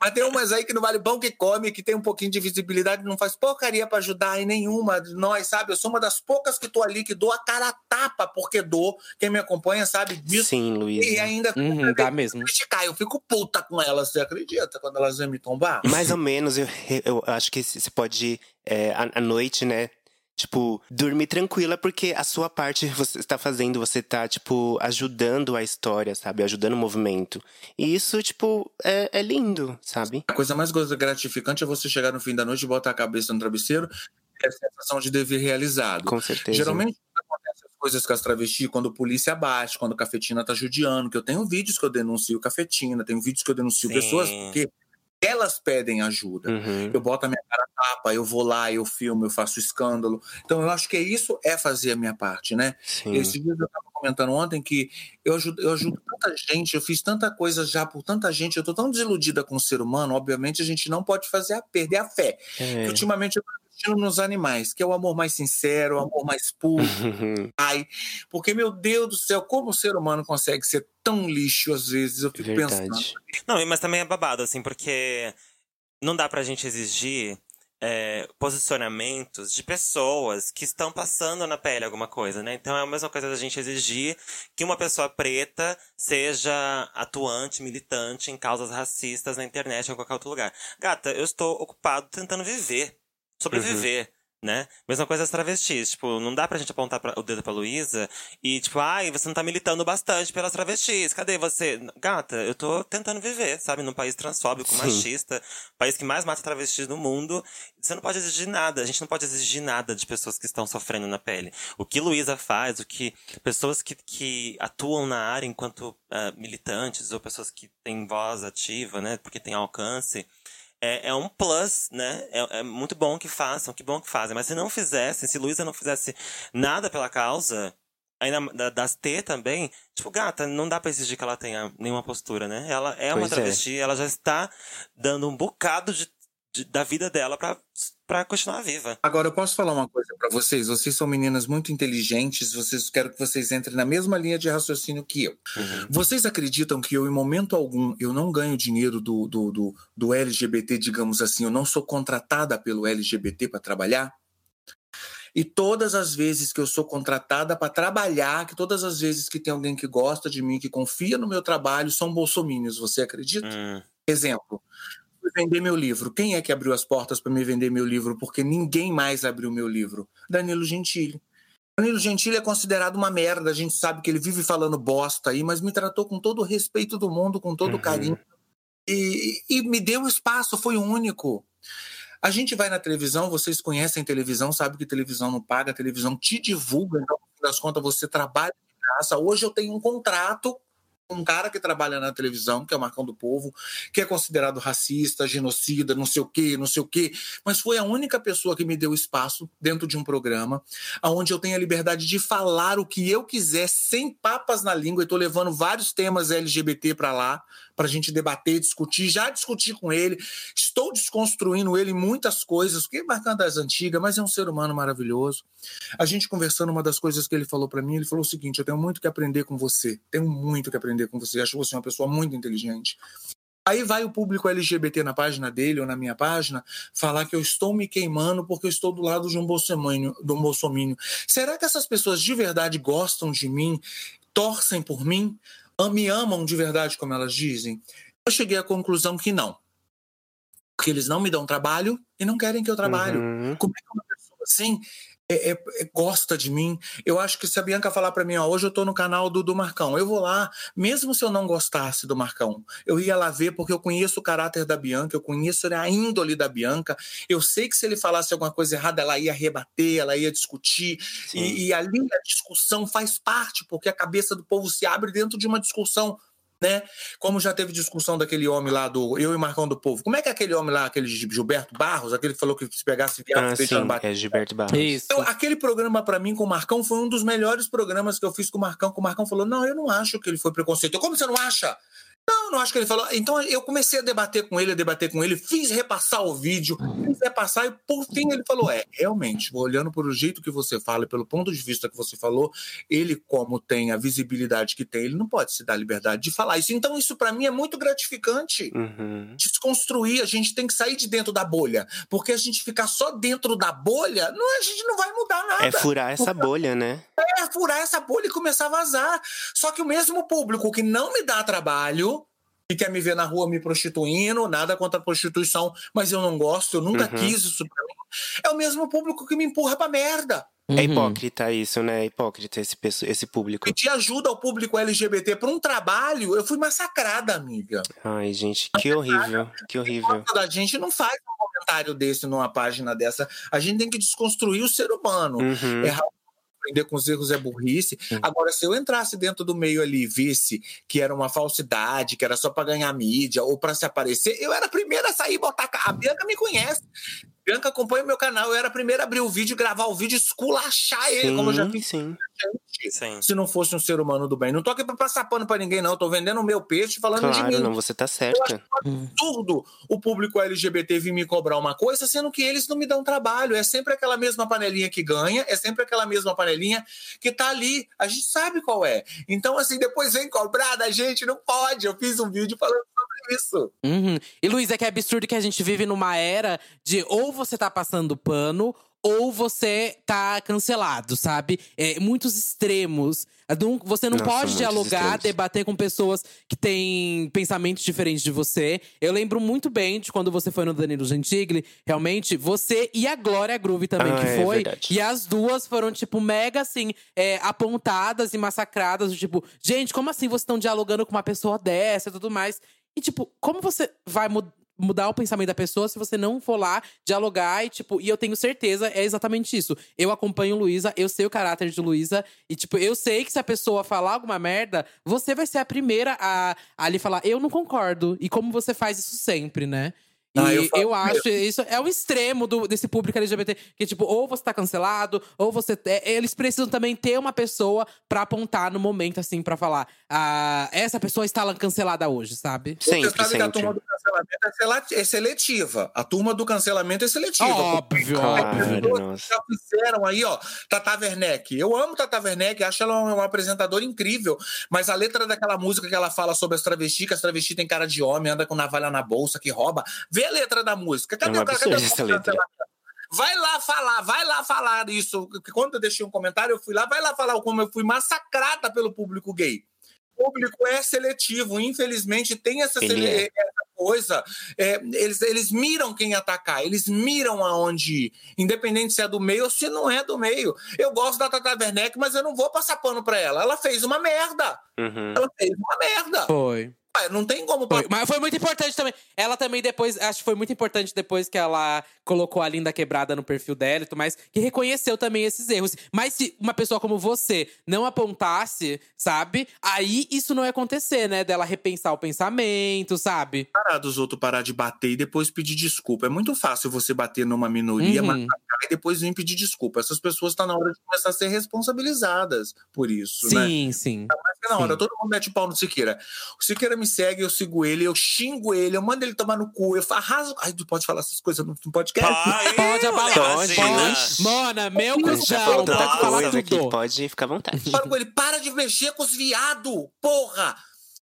Mas tem umas aí que não vale pão que come, que tem um pouquinho de visibilidade, não faz porcaria pra ajudar em nenhuma de nós, sabe? Eu sou uma das poucas que tô ali, que dou a cara a tapa, porque dou. Quem me acompanha sabe disso. Sim, E Luísa. ainda Uhum, dá mesmo. criticar. Eu fico puta com elas, você acredita? Quando elas vêm me tombar? Mais ou menos, eu, eu acho que você pode, é, à, noite, né? Tipo, dormir tranquila, porque a sua parte você está fazendo, você tá, tipo, ajudando a história, sabe? Ajudando o movimento. E isso, tipo, é, é lindo, sabe? A coisa mais gratificante é você chegar no fim da noite e botar a cabeça no travesseiro e a sensação de dever realizado. Com certeza. Geralmente coisas com as travestis, quando a polícia bate, quando a cafetina tá judiando, que eu tenho vídeos que eu denuncio cafetina, tenho vídeos que eu denuncio Sim. pessoas que elas pedem ajuda. Uhum. Eu boto a minha cara a tapa, eu vou lá, eu filmo, eu faço escândalo. Então eu acho que isso é fazer a minha parte, né? Sim. Esse dia eu estava comentando ontem que eu ajudo, eu ajudo tanta gente, eu fiz tanta coisa já por tanta gente, eu tô tão desiludida com o ser humano, obviamente a gente não pode fazer a perder a fé. É. Ultimamente eu tô investindo nos animais, que é o amor mais sincero, o amor mais puro, ai. Porque, meu Deus do céu, como o ser humano consegue ser tão lixo às vezes? Eu fico pensando. Verdade. Não, mas também é babado, assim, porque não dá pra gente exigir é, posicionamentos de pessoas que estão passando na pele alguma coisa, né? Então é a mesma coisa da gente exigir que uma pessoa preta seja atuante, militante em causas racistas na internet ou em qualquer outro lugar. Gata, eu estou ocupado tentando viver, sobreviver. Né? Mesma coisa as travestis. Tipo, não dá pra gente apontar pra- o dedo pra Luísa e, tipo, ai, você não tá militando bastante pelas travestis. Cadê você? Gata, eu tô tentando viver, sabe? Num país transfóbico, Sim. machista, país que mais mata travestis no mundo. Você não pode exigir nada. A gente não pode exigir nada de pessoas que estão sofrendo na pele. O que Luísa faz, o que pessoas que, que atuam na área enquanto ah, militantes ou pessoas que têm voz ativa, né? Porque tem alcance é, é um plus, né? É, é muito bom que façam, que bom que fazem. Mas se não fizessem, se Luísa não fizesse nada pela causa, ainda da- das T também, tipo, gata, não dá pra exigir que ela tenha nenhuma postura, né? Ela é uma Pois é. travesti, ela já está dando um bocado de de- da vida dela pra continuar viva. Agora, eu posso falar uma coisa pra vocês? Vocês são meninas muito inteligentes, vocês quero que vocês entrem na mesma linha de raciocínio que eu. Uhum. Vocês acreditam que eu, em momento algum, eu não ganho dinheiro do, do, do, do LGBT, digamos assim, eu não sou contratada pelo LGBT para trabalhar? E todas as vezes que eu sou contratada para trabalhar, que todas as vezes que tem alguém que gosta de mim, que confia no meu trabalho, são bolsomínios, você acredita? Hum, Exemplo, fui vender meu livro. Quem é que abriu as portas para me vender meu livro? Porque ninguém mais abriu meu livro. Danilo Gentili. Danilo Gentili é considerado uma merda. A gente sabe que ele vive falando bosta aí, mas me tratou com todo o respeito do mundo, com todo o Uhum. carinho. E, e me deu espaço, foi o único. A gente vai na televisão, vocês conhecem televisão, sabe que televisão não paga, televisão te divulga, então, no fim das contas, você trabalha de graça. Hoje eu tenho um contrato um cara que trabalha na televisão, que é o Marcão do Povo, que é considerado racista, genocida, não sei o quê, não sei o quê, mas foi a única pessoa que me deu espaço dentro de um programa onde eu tenho a liberdade de falar o que eu quiser, sem papas na língua, e tô levando vários temas LGBT para lá, para a gente debater, discutir, já discuti com ele, estou desconstruindo ele muitas coisas, é marcando das antigas, mas é um ser humano maravilhoso. A gente conversando, uma das coisas que ele falou para mim, ele falou o seguinte: eu tenho muito que aprender com você, tenho muito que aprender com você, acho você uma pessoa muito inteligente. Aí vai o público LGBT na página dele ou na minha página falar que eu estou me queimando porque eu estou do lado de um bolsomínio. De um bolsomínio. Será que essas pessoas de verdade gostam de mim, torcem por mim, me amam de verdade como elas dizem? Eu cheguei à conclusão que não. Porque eles não me dão trabalho e não querem que eu trabalhe. Uhum. Como é que uma pessoa assim é- é- é- gosta de mim? Eu acho que se a Bianca falar pra mim, ó, hoje eu tô no canal do, do Marcão, eu vou lá, mesmo se eu não gostasse do Marcão, eu ia lá ver porque eu conheço o caráter da Bianca, eu conheço a índole da Bianca, eu sei que se ele falasse alguma coisa errada, ela ia rebater, ela ia discutir, e, e ali a discussão faz parte, porque a cabeça do povo se abre dentro de uma discussão. Né? Como já teve discussão daquele homem lá do Eu e Marcão do Povo. Como é que é aquele homem lá, aquele Gilberto Barros, aquele que falou que se pegasse viado, Ah, sim, é Gilberto Barros. Isso. Eu- aquele programa pra mim com o Marcão foi um dos melhores programas que eu fiz com o Marcão. Que o Marcão falou: Não, eu não acho que ele foi preconceito. Eu, Como você não acha? Não, não acho que ele falou. Então eu comecei a debater com ele, a debater com ele, fiz repassar o vídeo, fiz repassar e por fim ele falou: É, realmente, olhando por o jeito que você fala, e pelo ponto de vista que você falou, ele, como tem a visibilidade que tem, ele não pode se dar liberdade de falar isso. Então isso pra mim é muito gratificante Uhum. desconstruir, a gente tem que sair de dentro da bolha. Porque a gente ficar só dentro da bolha, não, a gente não vai mudar nada. É furar essa bolha, né? É furar essa bolha e começar a vazar. Só que o mesmo público que não me dá trabalho e quer me ver na rua me prostituindo, nada contra a prostituição, mas eu não gosto, eu nunca Uhum. quis isso pra mim. É o mesmo público que me empurra pra merda. É Uhum. hipócrita isso, né? É hipócrita esse, esse público. Pedir ajuda ao público LGBT pra um trabalho, eu fui massacrada, amiga. Ai, gente, que horrível, que horrível. A gente não faz um comentário desse numa página dessa. A gente tem que desconstruir o ser humano. Uhum. Errar aprender com os erros é burrice. Agora, se eu entrasse dentro do meio ali e visse que era uma falsidade, que era só para ganhar mídia ou para se aparecer, eu era a primeira a sair e botar. A Bianca me conhece. Bianca acompanha o meu canal. Eu era a primeira a abrir o vídeo, gravar o vídeo, esculachar ele, como eu já Sim, fiz sim. Sim. se não fosse um ser humano do bem. Não tô aqui pra passar pano pra ninguém, não. Tô vendendo o meu peixe falando de Claro, mim. não, você tá certa. absurdo o público LGBT vir me cobrar uma coisa, sendo que eles não me dão trabalho. É sempre aquela mesma panelinha que ganha, é sempre aquela mesma panelinha que tá ali. A gente sabe qual é. Então, assim, depois vem cobrar da gente, não pode. Eu fiz um vídeo falando isso. Uhum. E Luiz, é que é absurdo que a gente vive numa era de ou você tá passando pano ou você tá cancelado, sabe? É, muitos extremos. Não- Você não Nossa, pode dialogar, extremos. debater com pessoas que têm pensamentos diferentes de você. Eu lembro muito bem de quando você foi no Danilo Gentili. Realmente, você e a Glória Groove também, Ah, que é foi. verdade. e as duas foram, tipo, mega, assim, é, apontadas e massacradas. Tipo, gente, como assim vocês estão dialogando com uma pessoa dessa e tudo mais? E, tipo, como você vai mu- mudar o pensamento da pessoa se você não for lá dialogar e, tipo, e eu tenho certeza, é exatamente isso. Eu acompanho Luísa, eu sei o caráter de Luísa, e, tipo, eu sei que se a pessoa falar alguma merda, você vai ser a primeira a, a ali falar, eu não concordo. E como você faz isso sempre, né? E Ah, eu eu, acho isso é o extremo do, desse público LGBT. Que, tipo, ou você tá cancelado, ou você. é, eles precisam também ter uma pessoa pra apontar no momento, assim, pra falar. Ah, essa pessoa está lá cancelada hoje, sabe? Sempre, Você sabe que a turma do cancelamento é é seletiva. A turma do cancelamento é seletiva. Óbvio, óbvio. já fizeram aí, ó, Tata Werneck. Eu amo Tata Werneck, acho ela uma, uma apresentadora incrível. Mas a letra daquela música que ela fala sobre as travestis, que as travestis têm cara de homem, anda com navalha na bolsa, que rouba. Vê a letra da música. Cadê É um o cara? Cadê essa letra. Vai lá falar, vai lá falar isso. Quando eu deixei um comentário, eu fui lá, vai lá falar como eu fui massacrada pelo público gay. O público é seletivo, infelizmente tem essa, Ele sele- é. essa coisa. É, eles, eles miram quem atacar, eles miram aonde ir, independente se é do meio ou se não é do meio. Eu gosto da Tata Werneck, mas eu não vou passar pano pra ela. Ela fez uma merda. Uhum. Ela fez uma merda. Foi. Não tem como Foi. Mas foi muito importante também. Ela também depois, acho que foi muito importante depois que ela colocou a linda quebrada no perfil dela e tudo mais, que reconheceu também esses erros. Mas se uma pessoa como você não apontasse, sabe? Aí isso não ia acontecer, né? Dela repensar o pensamento, sabe? parar dos outros parar de bater e depois pedir desculpa. É muito fácil você bater numa minoria, Uhum. e depois vir pedir desculpa. Essas pessoas estão na hora de começar a ser responsabilizadas por isso, né? Sim, sim. Mas que na hora, Sim. todo mundo mete o pau no Siqueira. O Siqueira me segue, eu sigo ele, eu xingo ele, eu mando ele tomar no cu, eu arraso. Ai, tu pode falar essas coisas no no podcast? Pode abalar. Pode. Pode. Mona, meu A gente já cuzão. Pode falar tudo. pode ficar à vontade. Falo com ele, para de mexer com os viado, porra!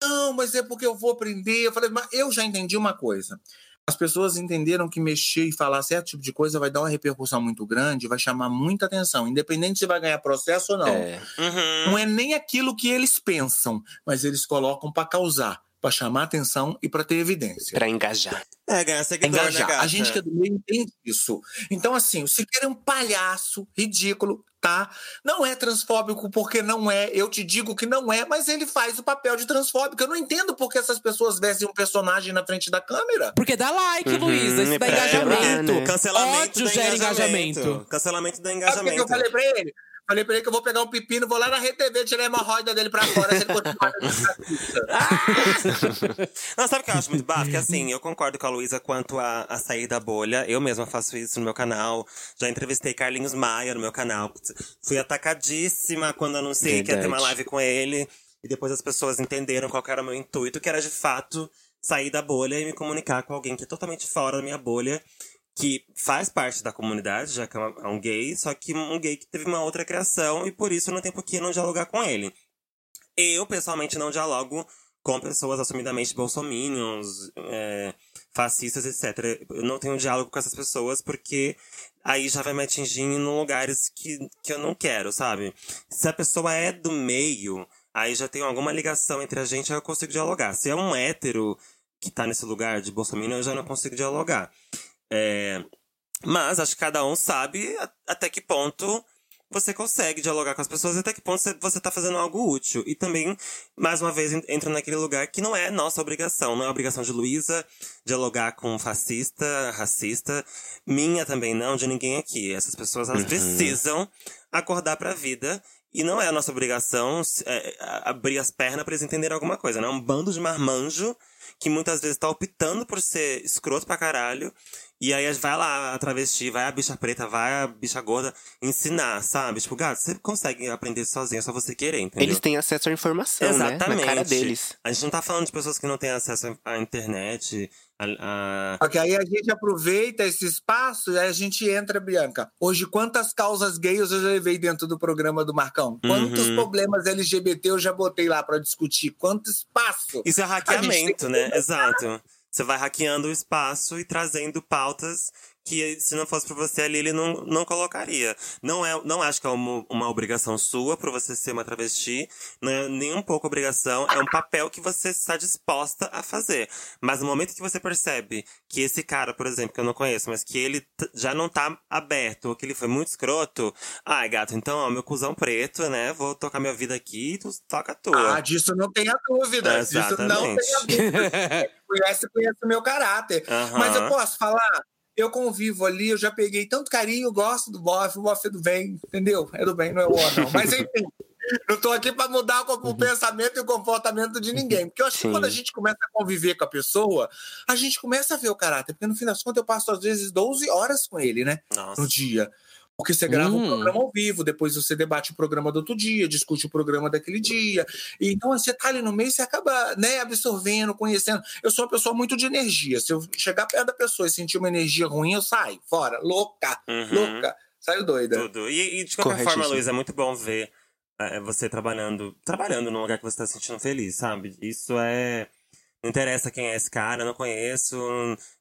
Não, mas é porque eu vou aprender. Eu falei, mas eu já entendi uma coisa. As pessoas entenderam que mexer e falar certo tipo de coisa vai dar uma repercussão muito grande, vai chamar muita atenção, independente se vai ganhar processo ou não. É. Uhum. Não é nem aquilo que eles pensam, mas eles colocam para causar, para chamar atenção e para ter evidência. Pra engajar. É, ganhar seguidor, né, Engajar. gata? A gente que é do meio entende isso. Então, assim, o Siqueira é um palhaço ridículo, tá? Não é transfóbico porque não é. Eu te digo que não é, mas ele faz o papel de transfóbico. Eu não entendo por que essas pessoas vestem um personagem na frente da câmera. Porque dá like, Uhum, Luísa. Isso dá é engajamento. né? Cancelamento Ódio gera engajamento. engajamento. Cancelamento da Sabe o que engajamento. eu falei pra ele? Falei pra ele que eu vou pegar um pepino, vou lá na RTV tirar a hemorroida dele pra fora se ele continuar Não, sabe o que eu acho muito bafo? Que assim, eu concordo com a Luísa quanto a, a sair da bolha. Eu mesma faço isso no meu canal. Já entrevistei Carlinhos Maia no meu canal. Fui atacadíssima quando anunciei que ia ter uma Verdade. live com ele. E depois as pessoas entenderam qual era o meu intuito, que era de fato sair da bolha e me comunicar com alguém que é totalmente fora da minha bolha. Que faz parte da comunidade, já que é é um gay, só que um gay que teve uma outra criação e por isso não tem por que não dialogar com ele. Eu, pessoalmente, não dialogo com pessoas assumidamente bolsominions, é, fascistas, etc. Eu não tenho diálogo com essas pessoas porque aí já vai me atingir em lugares que, que eu não quero, sabe? Se a pessoa é do meio, aí já tem alguma ligação entre a gente, aí eu consigo dialogar. Se é um hétero que tá nesse lugar de bolsominion, eu já não consigo dialogar. É, mas acho que cada um sabe a- até que ponto você consegue dialogar com as pessoas e até que ponto você, você tá fazendo algo útil. E também, mais uma vez, en- entra naquele lugar que não é nossa obrigação. Não é obrigação de Luísa dialogar com um fascista, racista. Minha também não, de ninguém aqui. Essas pessoas, elas Uhum. precisam acordar pra vida. E não é a nossa obrigação é, a- abrir as pernas pra eles entenderem alguma coisa, né? É um bando de marmanjo que muitas vezes tá optando por ser escroto pra caralho. E aí vai lá a travesti, vai a bicha preta, vai a bicha gorda ensinar, sabe? Tipo, gato, você consegue aprender sozinho, é só você querer, entendeu? Eles têm acesso à informação, né? Na cara deles. A gente não tá falando de pessoas que não têm acesso à internet, a, a- Porque aí a gente aproveita esse espaço e aí a gente entra, Bianca. Hoje, quantas causas gays eu já levei dentro do programa do Marcão? Quantos Uhum. problemas LGBT eu já botei lá pra discutir? Quanto espaço? Isso é hackeamento, né? Exato. Você vai hackeando o espaço e trazendo pautas que, se não fosse por você ali, ele não, não colocaria. Não, é, não acho que é uma, uma obrigação sua por você ser uma travesti. Não é nem um pouco obrigação. É um papel que você está disposta a fazer. Mas no momento que você percebe que esse cara, por exemplo, que eu não conheço, mas que ele já não tá aberto, ou que ele foi muito escroto. Ai, gato, então, ó, meu cuzão preto, né? Vou tocar minha vida aqui e tu toca a tua. Ah, disso não tenha dúvida. Disso não Exatamente. tenha dúvida. Conhece, conhece o meu caráter. Mas eu posso falar? Eu convivo ali, eu já peguei tanto carinho, gosto do bofe, o bofe é do bem, entendeu? É do bem, não é o não. Mas enfim, Não tô aqui para mudar o, o pensamento e o comportamento de ninguém. Porque eu acho Sim. que quando a gente começa a conviver com a pessoa, a gente começa a ver o caráter. Porque no fim das contas, eu passo às vezes 12 horas com ele, né? Nossa. no dia. Porque você grava Hum. um programa ao vivo, depois você debate o programa do outro dia, discute o programa daquele dia. E então você tá ali no meio, você acaba né, absorvendo, conhecendo. Eu sou uma pessoa muito de energia. Se eu chegar perto da pessoa e sentir uma energia ruim, eu saio, fora, louca, Uhum. louca. Saio doida. Tudo. E, e de qualquer forma. Luiz, é muito bom ver é, você trabalhando, trabalhando num lugar que você tá se sentindo feliz, sabe? Isso é. Não interessa quem é esse cara, eu não conheço.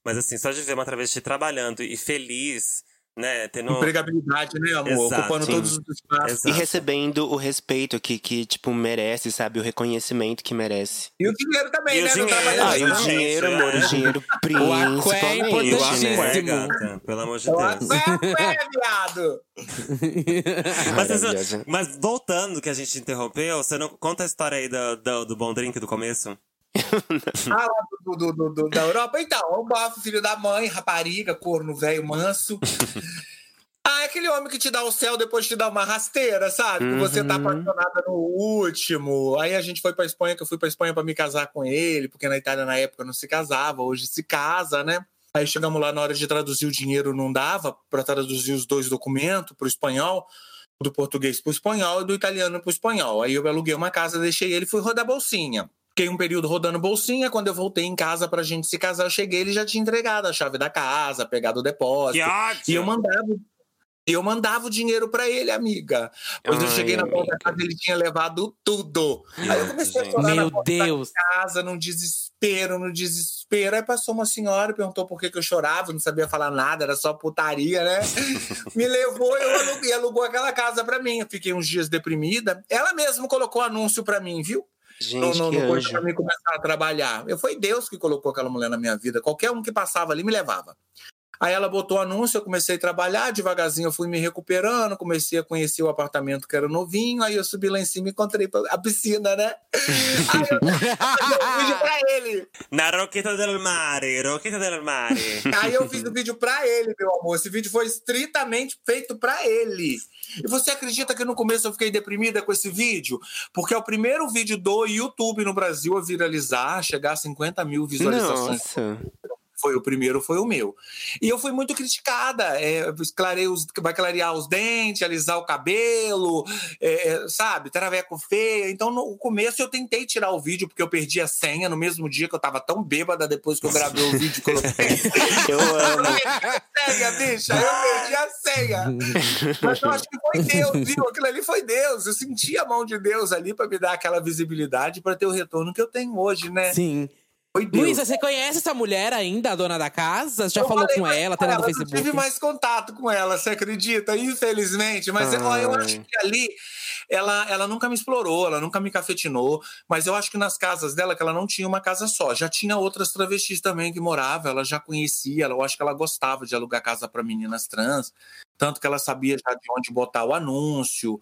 Mas assim, só de ver uma travesti trabalhando e feliz, né? Tendo. Empregabilidade, né, amor? Exato, Ocupando sim. todos os espaços. Exato. E recebendo o respeito que, que, tipo, merece, sabe? O reconhecimento que merece. E o dinheiro também, E o né? dinheiro. Não trabalha Ah, e o dinheiro, é. amor, o dinheiro aqué é principalmente, o aqué, né? gata, pelo amor de Eu Deus. acho é, viado. Mas, Maravilhosa. mas voltando que a gente interrompeu, você não conta a história aí do, do, do bom drink do começo? Ah, lá do, do, do- do- da Europa. Então, o bafo, filho da mãe, rapariga, corno velho, manso. Ah, é aquele homem que te dá o céu depois te dá uma rasteira, sabe? Que você tá Uhum. apaixonada no último. Aí a gente foi pra Espanha, que eu fui pra Espanha pra me casar com ele, porque na Itália na época não se casava, hoje se casa, né? Aí chegamos lá na hora de traduzir o dinheiro, não dava pra traduzir os dois documentos pro espanhol, do português pro espanhol e do italiano pro espanhol. Aí eu aluguei uma casa, deixei ele e fui rodar bolsinha. Fiquei um período rodando bolsinha. Quando eu voltei em casa pra gente se casar, eu cheguei, ele já tinha entregado a chave da casa, pegado o depósito. Que ótimo! E eu mandava, eu mandava o dinheiro pra ele, amiga. Pois eu Ai, cheguei na porta da casa ele tinha levado tudo. Aí eu comecei a chorar na Meu porta Deus. da casa, num desespero, no desespero. Aí passou uma senhora, perguntou por que, que eu chorava, eu não sabia falar nada, era só putaria, né? Me levou, eu aluguei, alugou aquela casa pra mim. Eu fiquei uns dias deprimida. Ela mesma colocou anúncio pra mim, viu? Gente, no, que no coisa pra mim começar a trabalhar. Eu, foi Deus que colocou aquela mulher na minha vida. Qualquer um que passava ali me levava. Aí ela botou anúncio, eu comecei a trabalhar, devagarzinho eu fui me recuperando, comecei a conhecer o apartamento que era novinho, aí eu subi lá em cima e encontrei a piscina, né? Aí eu fiz um vídeo pra ele. Na Roqueta del Mare, Roqueta del Mare. Aí eu fiz o vídeo pra ele, meu amor. Esse vídeo foi estritamente feito pra ele. E você acredita que no começo eu fiquei deprimida com esse vídeo? Porque é o primeiro vídeo do YouTube no Brasil a viralizar, chegar a 50 mil visualizações. Nossa. Foi o primeiro, foi o meu. E eu fui muito criticada. É, os, vai clarear os dentes, alisar o cabelo, é, é, sabe? Traveco feia. Então, no começo, eu tentei tirar o vídeo, porque eu perdi a senha no mesmo dia que eu tava tão bêbada depois que eu gravei o vídeo. coloquei. Eu amo. Eu perdi a senha, bicha. Eu perdi a senha. Mas eu acho que foi Deus, viu? Aquilo ali foi Deus. Eu senti a mão de Deus ali pra me dar aquela visibilidade pra ter o retorno que eu tenho hoje, né? Sim. Foi Deus. Luísa, você conhece essa mulher ainda, a dona da casa? Já Eu falou com ela, tá lá no ela, Facebook? Não tive mais contato com ela, você acredita? Infelizmente. Mas eu, eu acho que ali ela, ela nunca me explorou, ela nunca me cafetinou. Mas eu acho que nas casas dela, que ela não tinha uma casa só. Já tinha outras travestis também que moravam, ela já conhecia. Eu acho que ela gostava de alugar casa para meninas trans. Tanto que ela sabia já de onde botar o anúncio.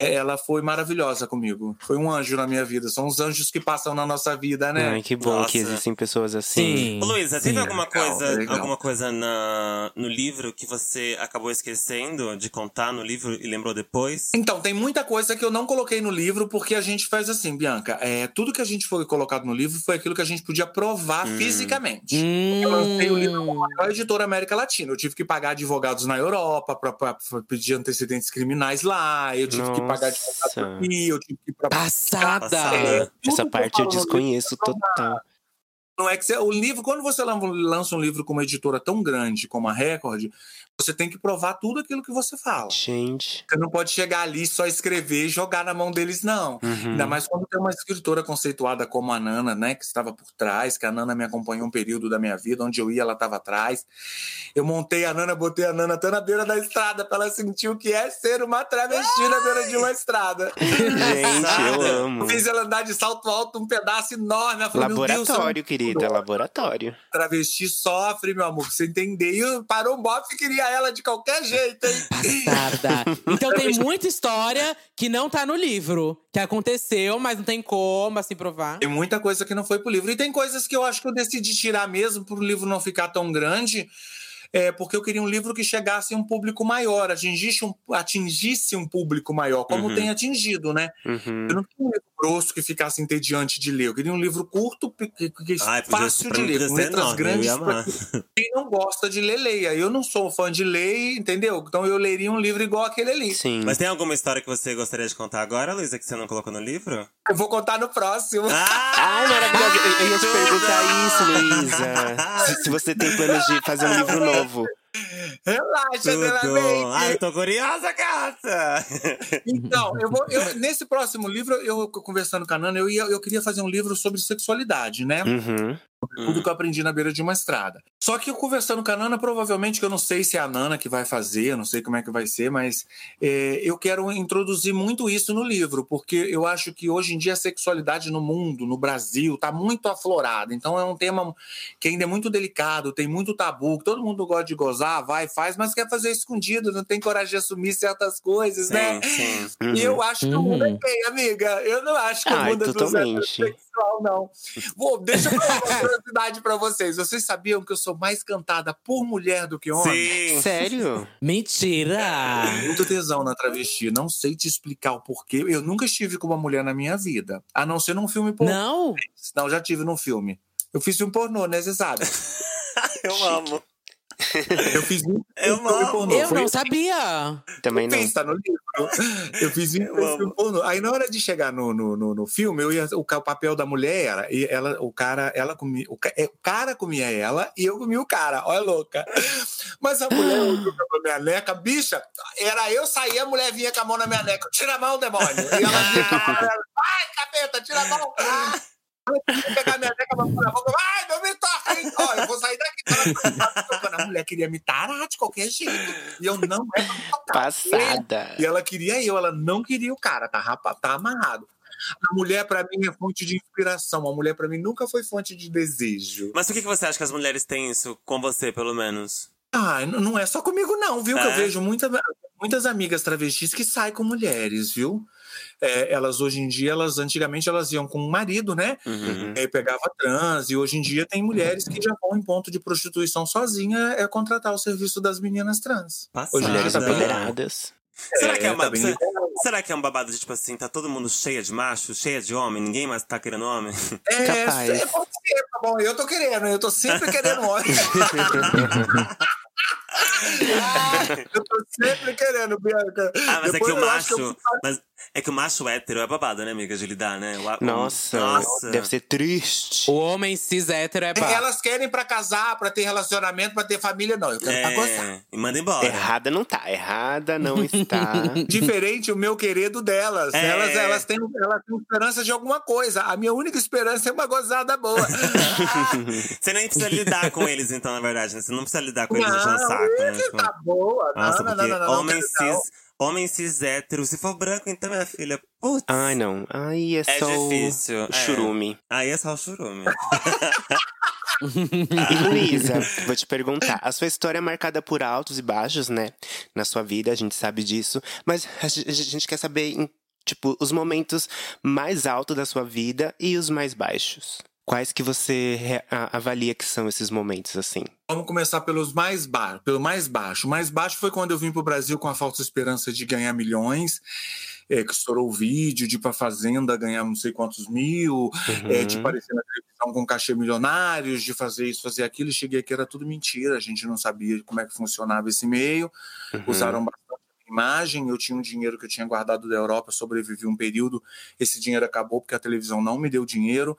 Ela foi maravilhosa comigo. Foi um anjo na minha vida. São os anjos que passam na nossa vida, né? Ai, que bom Nossa. que existem pessoas assim. Sim. Ô, Luísa, sim. teve alguma coisa, legal. alguma coisa na, no livro que você acabou esquecendo de contar no livro e lembrou depois? Então, tem muita coisa que eu não coloquei no livro, porque a gente faz assim, Bianca. É, tudo que a gente foi colocado no livro foi aquilo que a gente podia provar Hum. fisicamente. Hum. Eu lancei o livro com a maior editora América Latina. Eu tive que pagar advogados na Europa para pedir antecedentes criminais lá. Eu tive que pagar Nossa. aqui. Eu tive que. Pra... Passada. Passada. É, tudo Essa parte eu desconheço total. Não é que você, o livro, quando você lan- lança um livro com uma editora tão grande como a Record, você tem que provar tudo aquilo que você fala. Gente. Você não pode chegar ali só escrever e jogar na mão deles, não. Uhum. Ainda mais quando tem uma escritora conceituada como a Nana, né? Que estava por trás, que a Nana me acompanhou um período da minha vida, onde eu ia, ela estava atrás. Eu montei a Nana, botei a Nana até na beira da estrada, para ela sentir o que é ser uma travesti na beira de uma estrada. Gente, eu amo. Eu fiz ela andar de salto alto, um pedaço enorme. Ela falou, meu Deus, Laboratório, querida, laboratório. travesti sofre, meu amor, você entender. E o um bofe e queria ela de qualquer jeito, hein? Passada. Então tem muita história que não tá no livro. Que aconteceu, mas não tem como, assim, provar. Tem muita coisa que não foi pro livro. E tem coisas que eu acho que eu decidi tirar mesmo pro livro não ficar tão grande. é, porque eu queria um livro que chegasse a um público maior, atingisse um, atingisse um público maior, como Uhum. tem atingido, né? Uhum. Eu não queria um livro grosso que ficasse entediante de ler. Eu queria um livro curto, que, que, que Ai, fácil de ler, com letras enorme, grandes. quem não gosta de ler, leia. Eu não sou fã de ler, entendeu? Então eu leria um livro igual aquele ali. Sim. Mas tem alguma história que você gostaria de contar agora, Luísa, que você não colocou no livro? Eu vou contar no próximo. Ah, Ai, maravilhoso. Eu, eu ia te perguntar isso, Luísa. Se, se você tem planos de fazer um livro novo. Relaxa, Tudo. Ai, eu tô curiosa, gata! Então, eu vou, eu- nesse próximo livro, eu conversando com a Nana, eu, ia, eu queria fazer um livro sobre sexualidade, né? Uhum. Tudo que eu aprendi na beira de uma estrada. Só que eu conversando com a Nana, provavelmente, que eu não sei se é a Nana que vai fazer, eu não sei como é que vai ser, mas é, eu quero introduzir muito isso no livro, porque eu acho que hoje em dia a sexualidade no mundo, no Brasil, está muito aflorada. Então é um tema que ainda é muito delicado, tem muito tabu, que todo mundo gosta de gozar, vai, faz, mas quer fazer escondido, não tem coragem de assumir certas coisas, né? Sim, sim. Uhum. E eu acho que o mundo é Uhum. gay, amiga. Eu não acho que o Ai, mundo é do totalmente. sexual, não. Vou, deixa eu falar curiosidade pra vocês. Vocês sabiam que eu sou mais cantada por mulher do que homem? Sim. Sério? Mentira! Muito tesão na travesti. Não sei te explicar o porquê. Eu nunca estive com uma mulher na minha vida. A não ser num filme pornô. Não? Não, já tive num filme. Eu fiz filme pornô, né? Você sabe. Eu amo. Eu fiz um Eu filme amo. pornô. Eu Foi não sabia. Também não. Tá no livro. Eu fiz isso Eu no amo. filme pornô. Aí na hora de chegar no, no, no, no filme, eu ia, o, o papel da mulher era, e ela, o cara, ela comia, o, é, o cara comia ela e eu comia o cara. Olha louca. Mas a mulher olhou pra minha neca, bicha, era eu sair, a mulher vinha com a mão na minha neca. Tira a mão, demônio. E ela vinha com a mão Vai, capeta, tira a mão. Ah! Pegar minha neca, na boca, vai, hein? Ó, eu vou sair daqui. Quando a mulher queria me tarar de qualquer jeito. E eu não é me tocar. Passada. E ela queria eu, ela não queria o cara, tá, rapa- tá amarrado. A mulher, pra mim, é fonte de inspiração. A mulher, pra mim, nunca foi fonte de desejo. Mas por que que você acha que as mulheres têm isso com você, pelo menos? Ah, não é só comigo, não, viu? Que eu É? vejo muita, muitas amigas travestis que saem com mulheres, viu? É, elas hoje em dia, elas antigamente elas iam com o marido, né? Uhum. E aí pegava trans, e hoje em dia tem mulheres que já vão em ponto de prostituição sozinha é contratar o serviço das meninas trans. Passada. Mulheres Mulheres tá bem- empoderadas. Será que é, uma, tá será, será que é um babado de tipo assim, tá todo mundo cheia de macho, cheia de homem, ninguém mais tá querendo homem? É, Capaz. é, pode ser, tá bom. Eu tô querendo, eu tô sempre querendo homem. eu tô sempre querendo, Bianca. Ah, mas Depois é que o macho. eu- Mas é que o macho hétero é babado, né, amiga, de lidar, né? O, Nossa, Nossa. deve ser triste. O homem cis hétero é pá. Elas querem pra casar, pra ter relacionamento, pra ter família, não. Eu quero pra gozar. É, e manda embora. Errada não tá, errada não está. Diferente o meu querido delas. É. Elas, elas, têm, elas têm esperança de alguma coisa. A minha única esperança é uma gozada boa. Você nem precisa lidar com eles, então, na verdade, né? Você não precisa lidar com eles não, enchendo o saco, né? esse Tipo, tá boa. Nossa, não, não, não, não, não, homem não, cis. Homem cis hétero, se for branco, então, minha filha, putz. Ai, não. Aí é, É só o difícil, é. churume. Aí é só o churume. E Luísa, vou te perguntar. A sua história é marcada por altos e baixos, né? Na sua vida, a gente sabe disso. Mas a ge- a gente quer saber, em, tipo, os momentos mais altos da sua vida e os mais baixos. Quais que você avalia que são esses momentos, assim? Vamos começar pelos mais ba pelo mais baixo. O mais baixo foi quando eu vim para o Brasil com a falsa esperança de ganhar milhões, é, que estourou o vídeo, de ir para fazenda ganhar não sei quantos mil, é, de Uhum. aparecer na televisão com cachê milionários, de fazer isso, fazer aquilo. E cheguei aqui, era tudo mentira, a gente não sabia como é que funcionava esse meio. Uhum. Usaram bastante imagem. Eu tinha um dinheiro que eu tinha guardado da Europa, sobrevivi um período. Esse dinheiro acabou porque a televisão não me deu dinheiro.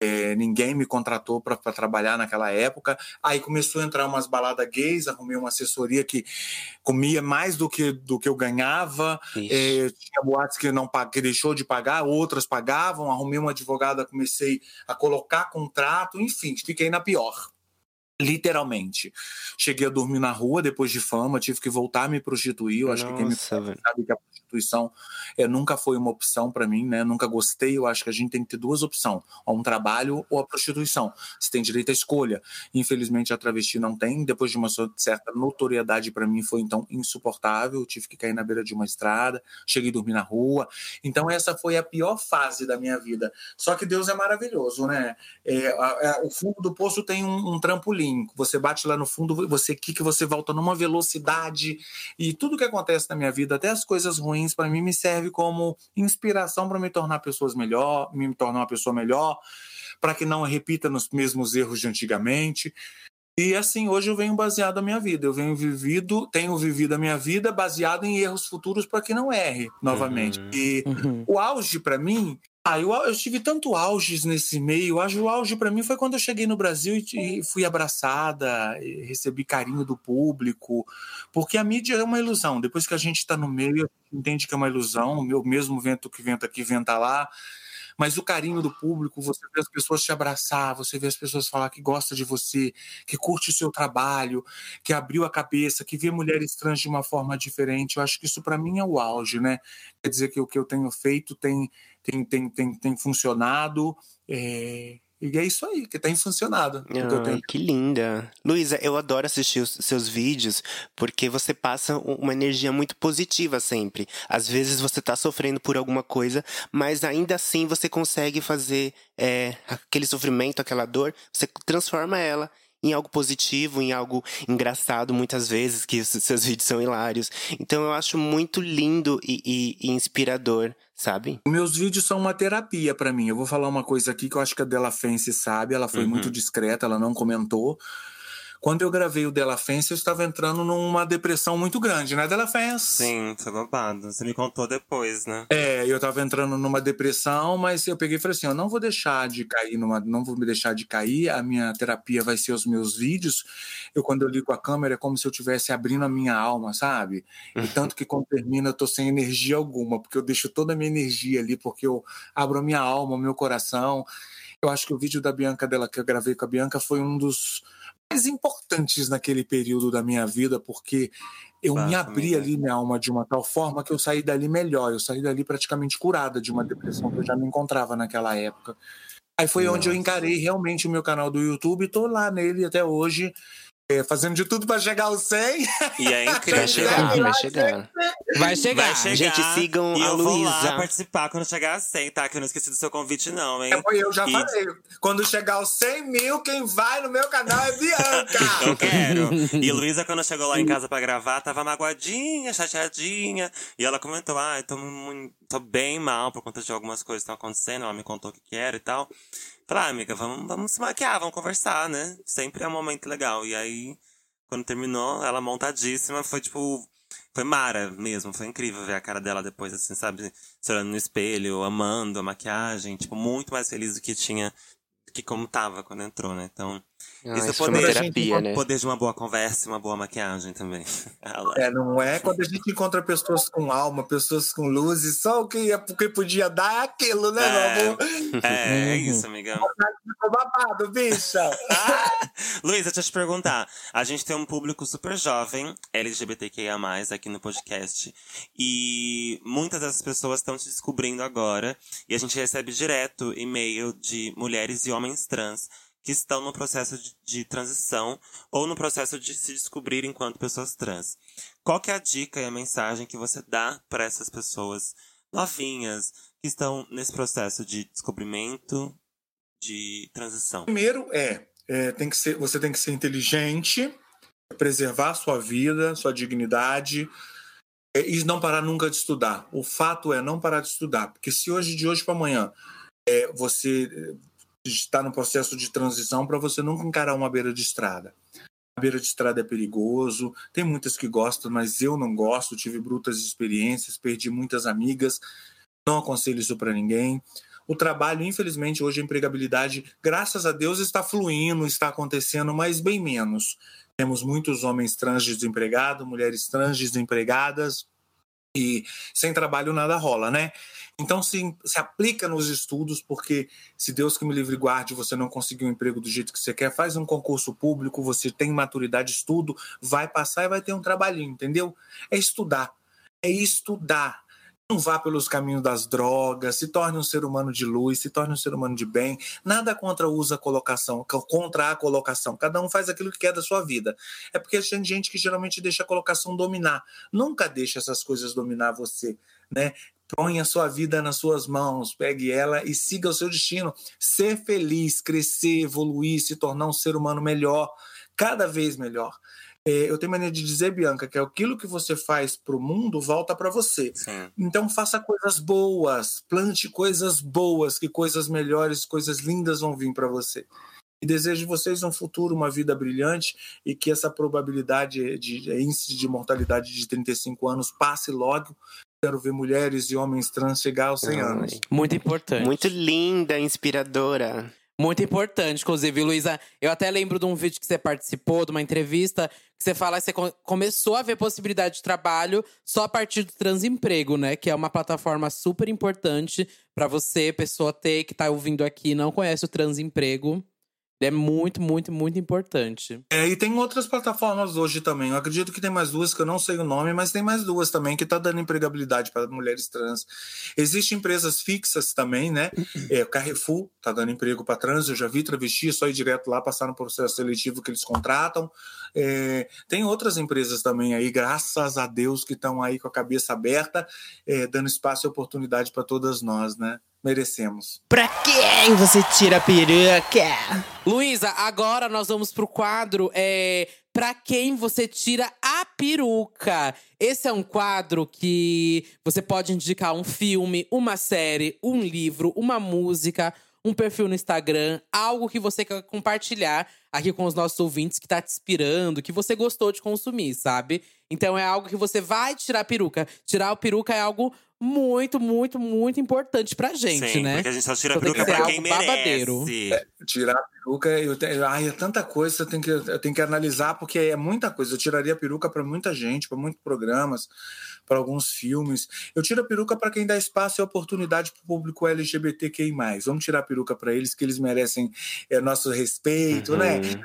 É, ninguém me contratou para trabalhar naquela época. Aí começou a entrar umas baladas gays, arrumei uma assessoria que comia mais do que, do que eu ganhava. É, tinha boates que não que deixou de pagar, outras pagavam. Arrumei uma advogada, comecei a colocar contrato, enfim, fiquei na pior. Literalmente. Cheguei a dormir na rua depois de fama, tive que voltar a me prostituir. Eu acho que quem me Nossa, velho. sabe que a prostituição é, nunca foi uma opção para mim, né? Nunca gostei. Eu acho que a gente tem que ter duas opções: ou um trabalho ou a prostituição. Você tem direito à escolha. Infelizmente, a travesti não tem. Depois de uma certa notoriedade para mim, foi então insuportável. Eu tive que cair na beira de uma estrada, cheguei a dormir na rua. Então, essa foi a pior fase da minha vida. Só que Deus é maravilhoso, né? É, a- a- o fundo do poço tem um, um trampolim. Assim, você bate lá no fundo, você quica, você volta numa velocidade e tudo que acontece na minha vida, até as coisas ruins, para mim me serve como inspiração para me tornar pessoas melhor, me tornar uma pessoa melhor, para que não repita nos mesmos erros de antigamente. E assim, hoje eu venho baseado a minha vida. Eu venho vivido, tenho vivido a minha vida baseado em erros futuros para que não erre novamente. Uhum. E Uhum. o auge para mim, ah, eu, eu tive tanto auges nesse meio. Acho o auge para mim foi quando eu cheguei no Brasil e, e fui abraçada, e recebi carinho do público, porque a mídia é uma ilusão. Depois que a gente está no meio, a gente entende que é uma ilusão. O meu mesmo vento que venta aqui, venta lá. Mas o carinho do público, você vê as pessoas te abraçar, você vê as pessoas falar que gosta de você, que curte o seu trabalho, que abriu a cabeça, que vê mulheres trans de uma forma diferente. Eu acho que isso para mim é o auge, né? Quer dizer que o que eu tenho feito tem tem, tem, tem, tem funcionado. é, E é isso aí, que tem funcionado. o que linda. Luísa, eu adoro assistir os seus vídeos porque você passa uma energia muito positiva sempre. Às vezes você tá sofrendo por alguma coisa, mas ainda assim você consegue fazer é, aquele sofrimento, aquela dor, você transforma ela em algo positivo, em algo engraçado, muitas vezes, que seus vídeos são hilários. Então eu acho muito lindo e, e- e inspirador, sabe? Meus vídeos são uma terapia para mim. Eu vou falar uma coisa aqui que eu acho que a Della Fence sabe, ela foi Uhum. muito discreta, ela não comentou. Quando eu gravei o Della Fence, eu estava entrando numa depressão muito grande, né, Della Fence? Sim, foi babado. Você me contou depois, né? É, eu tava entrando numa depressão, mas eu peguei e falei assim: eu não vou deixar de cair numa. Não vou me deixar de cair, a minha terapia vai ser os meus vídeos. Eu, quando eu ligo a câmera, é como se eu estivesse abrindo a minha alma, sabe? E tanto que quando termina, eu tô sem energia alguma, porque eu deixo toda a minha energia ali, porque eu abro a minha alma, o meu coração. Eu acho que o vídeo da Bianca dela que eu gravei com a Bianca foi um dos mais importantes naquele período da minha vida, porque eu me Bafo, abri amiga. ali minha alma de uma tal forma que eu saí dali melhor, eu saí dali praticamente curada de uma depressão que eu já me encontrava naquela época. Aí foi onde eu Nossa. encarei realmente o meu canal do YouTube, tô lá nele até hoje, fazendo de tudo para chegar aos 100. E é incrível. Vai chegar, vai chegar. Vai chegar. Vai chegar. Gente, sigam e a eu vou Luísa. lá participar quando chegar a 100, tá? Que eu não esqueci do seu convite, não, hein? Eu já E- falei, quando chegar aos 100 mil, quem vai no meu canal é Bianca. Eu quero. E Luísa, quando chegou lá em casa pra gravar, tava magoadinha, chateadinha. E ela comentou: ai, tô, muito, tô bem mal por conta de algumas coisas que estão acontecendo. Ela me contou o que, que era e tal. Falei, ah, amiga, vamos, vamos se maquiar, vamos conversar, né? Sempre é um momento legal. E aí, quando terminou, ela montadíssima, foi tipo. Foi Mara mesmo, foi incrível ver a cara dela depois, assim, sabe? Se olhando no espelho, amando a maquiagem, tipo, muito mais feliz do que tinha, do que como tava quando entrou, né? Então, Ah, Isso é isso poder, terapia, né? o poder de uma boa conversa e uma boa maquiagem também. Ela- É, não é? Quando a gente encontra pessoas com alma, pessoas com luzes, só o que, o que podia dar é aquilo, né, É. meu amor? É, é Uhum. isso, amiga. Ficou babado, bicha. Luísa, deixa eu te perguntar. A gente tem um público super jovem, LGBTQIA, aqui no podcast. E muitas dessas pessoas estão se descobrindo agora. E a gente recebe direto e-mail de mulheres e homens trans que estão no processo de, de transição ou no processo de se descobrir enquanto pessoas trans. Qual que é a dica e a mensagem que você dá para essas pessoas novinhas que estão nesse processo de descobrimento, de transição? Primeiro é, é, tem que ser, você tem que ser inteligente, preservar sua vida, sua dignidade é, e não parar nunca de estudar. O fato é não parar de estudar, porque se hoje de hoje para amanhã é, você está no processo de transição para você nunca encarar uma beira de estrada. A beira de estrada é perigoso, tem muitas que gostam, mas eu não gosto, tive brutas experiências, perdi muitas amigas, não aconselho isso para ninguém. O trabalho, infelizmente, hoje a empregabilidade, graças a Deus, está fluindo, está acontecendo, mas bem menos. Temos muitos homens trans desempregados, mulheres trans desempregadas, e sem trabalho nada rola, né? Então se, se aplica nos estudos, porque se Deus que me livre guarde, você não conseguiu um emprego do jeito que você quer, faz um concurso público, você tem maturidade, estudo, vai passar e vai ter um trabalhinho, entendeu? É estudar, é estudar. Não vá pelos caminhos das drogas, se torne um ser humano de luz, se torne um ser humano de bem. Nada contra o uso a colocação, contra a colocação. Cada um faz aquilo que quer da sua vida. É porque tem gente que geralmente deixa a colocação dominar. Nunca deixa essas coisas dominar você, né? Põe a sua vida nas suas mãos, pegue ela e siga o seu destino. Ser feliz, crescer, evoluir, se tornar um ser humano melhor. cada vez melhor. É, eu tenho maneira de dizer, Bianca, que aquilo que você faz para o mundo volta para você. Sim. Então faça coisas boas, plante coisas boas, que coisas melhores, coisas lindas vão vir para você. E desejo vocês um futuro, uma vida brilhante e que essa probabilidade de índice de mortalidade de 35 anos passe logo. Quero ver mulheres e homens trans chegar aos 100 Ai. anos. Muito importante. Muito linda, inspiradora. Muito importante, inclusive, Luísa. Eu até lembro de um vídeo que você participou, de uma entrevista, que você fala que você co- começou a ver possibilidade de trabalho só a partir do Transemprego, né? Que é uma plataforma super importante para você, pessoa ter que tá ouvindo aqui, não conhece o Transemprego. É muito, muito, muito importante. É, e tem outras plataformas hoje também. Eu acredito que tem mais duas que eu não sei o nome, mas tem mais duas também que está dando empregabilidade para mulheres trans. Existem empresas fixas também, né? É, o Carrefour está dando emprego para trans. Eu já vi travesti, só ir direto lá, passar no processo seletivo que eles contratam. É, tem outras empresas também aí, graças a Deus, que estão aí com a cabeça aberta, é, dando espaço e oportunidade para todas nós, né? Merecemos. Pra quem você tira a peruca? Luísa, agora nós vamos pro quadro é, Pra quem você tira a peruca. Esse é um quadro que você pode indicar um filme, uma série, um livro, uma música, um perfil no Instagram, algo que você quer compartilhar aqui com os nossos ouvintes que tá te inspirando, que você gostou de consumir, sabe? Então é algo que você vai tirar a peruca. Tirar a peruca é algo muito, muito, muito importante pra gente, Sim, né? porque a gente só tira a Então que peruca ser pra quem algo babadeiro. merece. Tirar a peruca, eu tenho, ai, é tanta coisa, eu tenho que, eu tenho que analisar, porque é muita coisa. Eu tiraria a peruca para muita gente, para muitos programas, para alguns filmes. Eu tiro a peruca para quem dá espaço e oportunidade para o público LGBTQI. Vamos tirar a peruca para eles, que eles merecem é, nosso respeito, né? Uhum.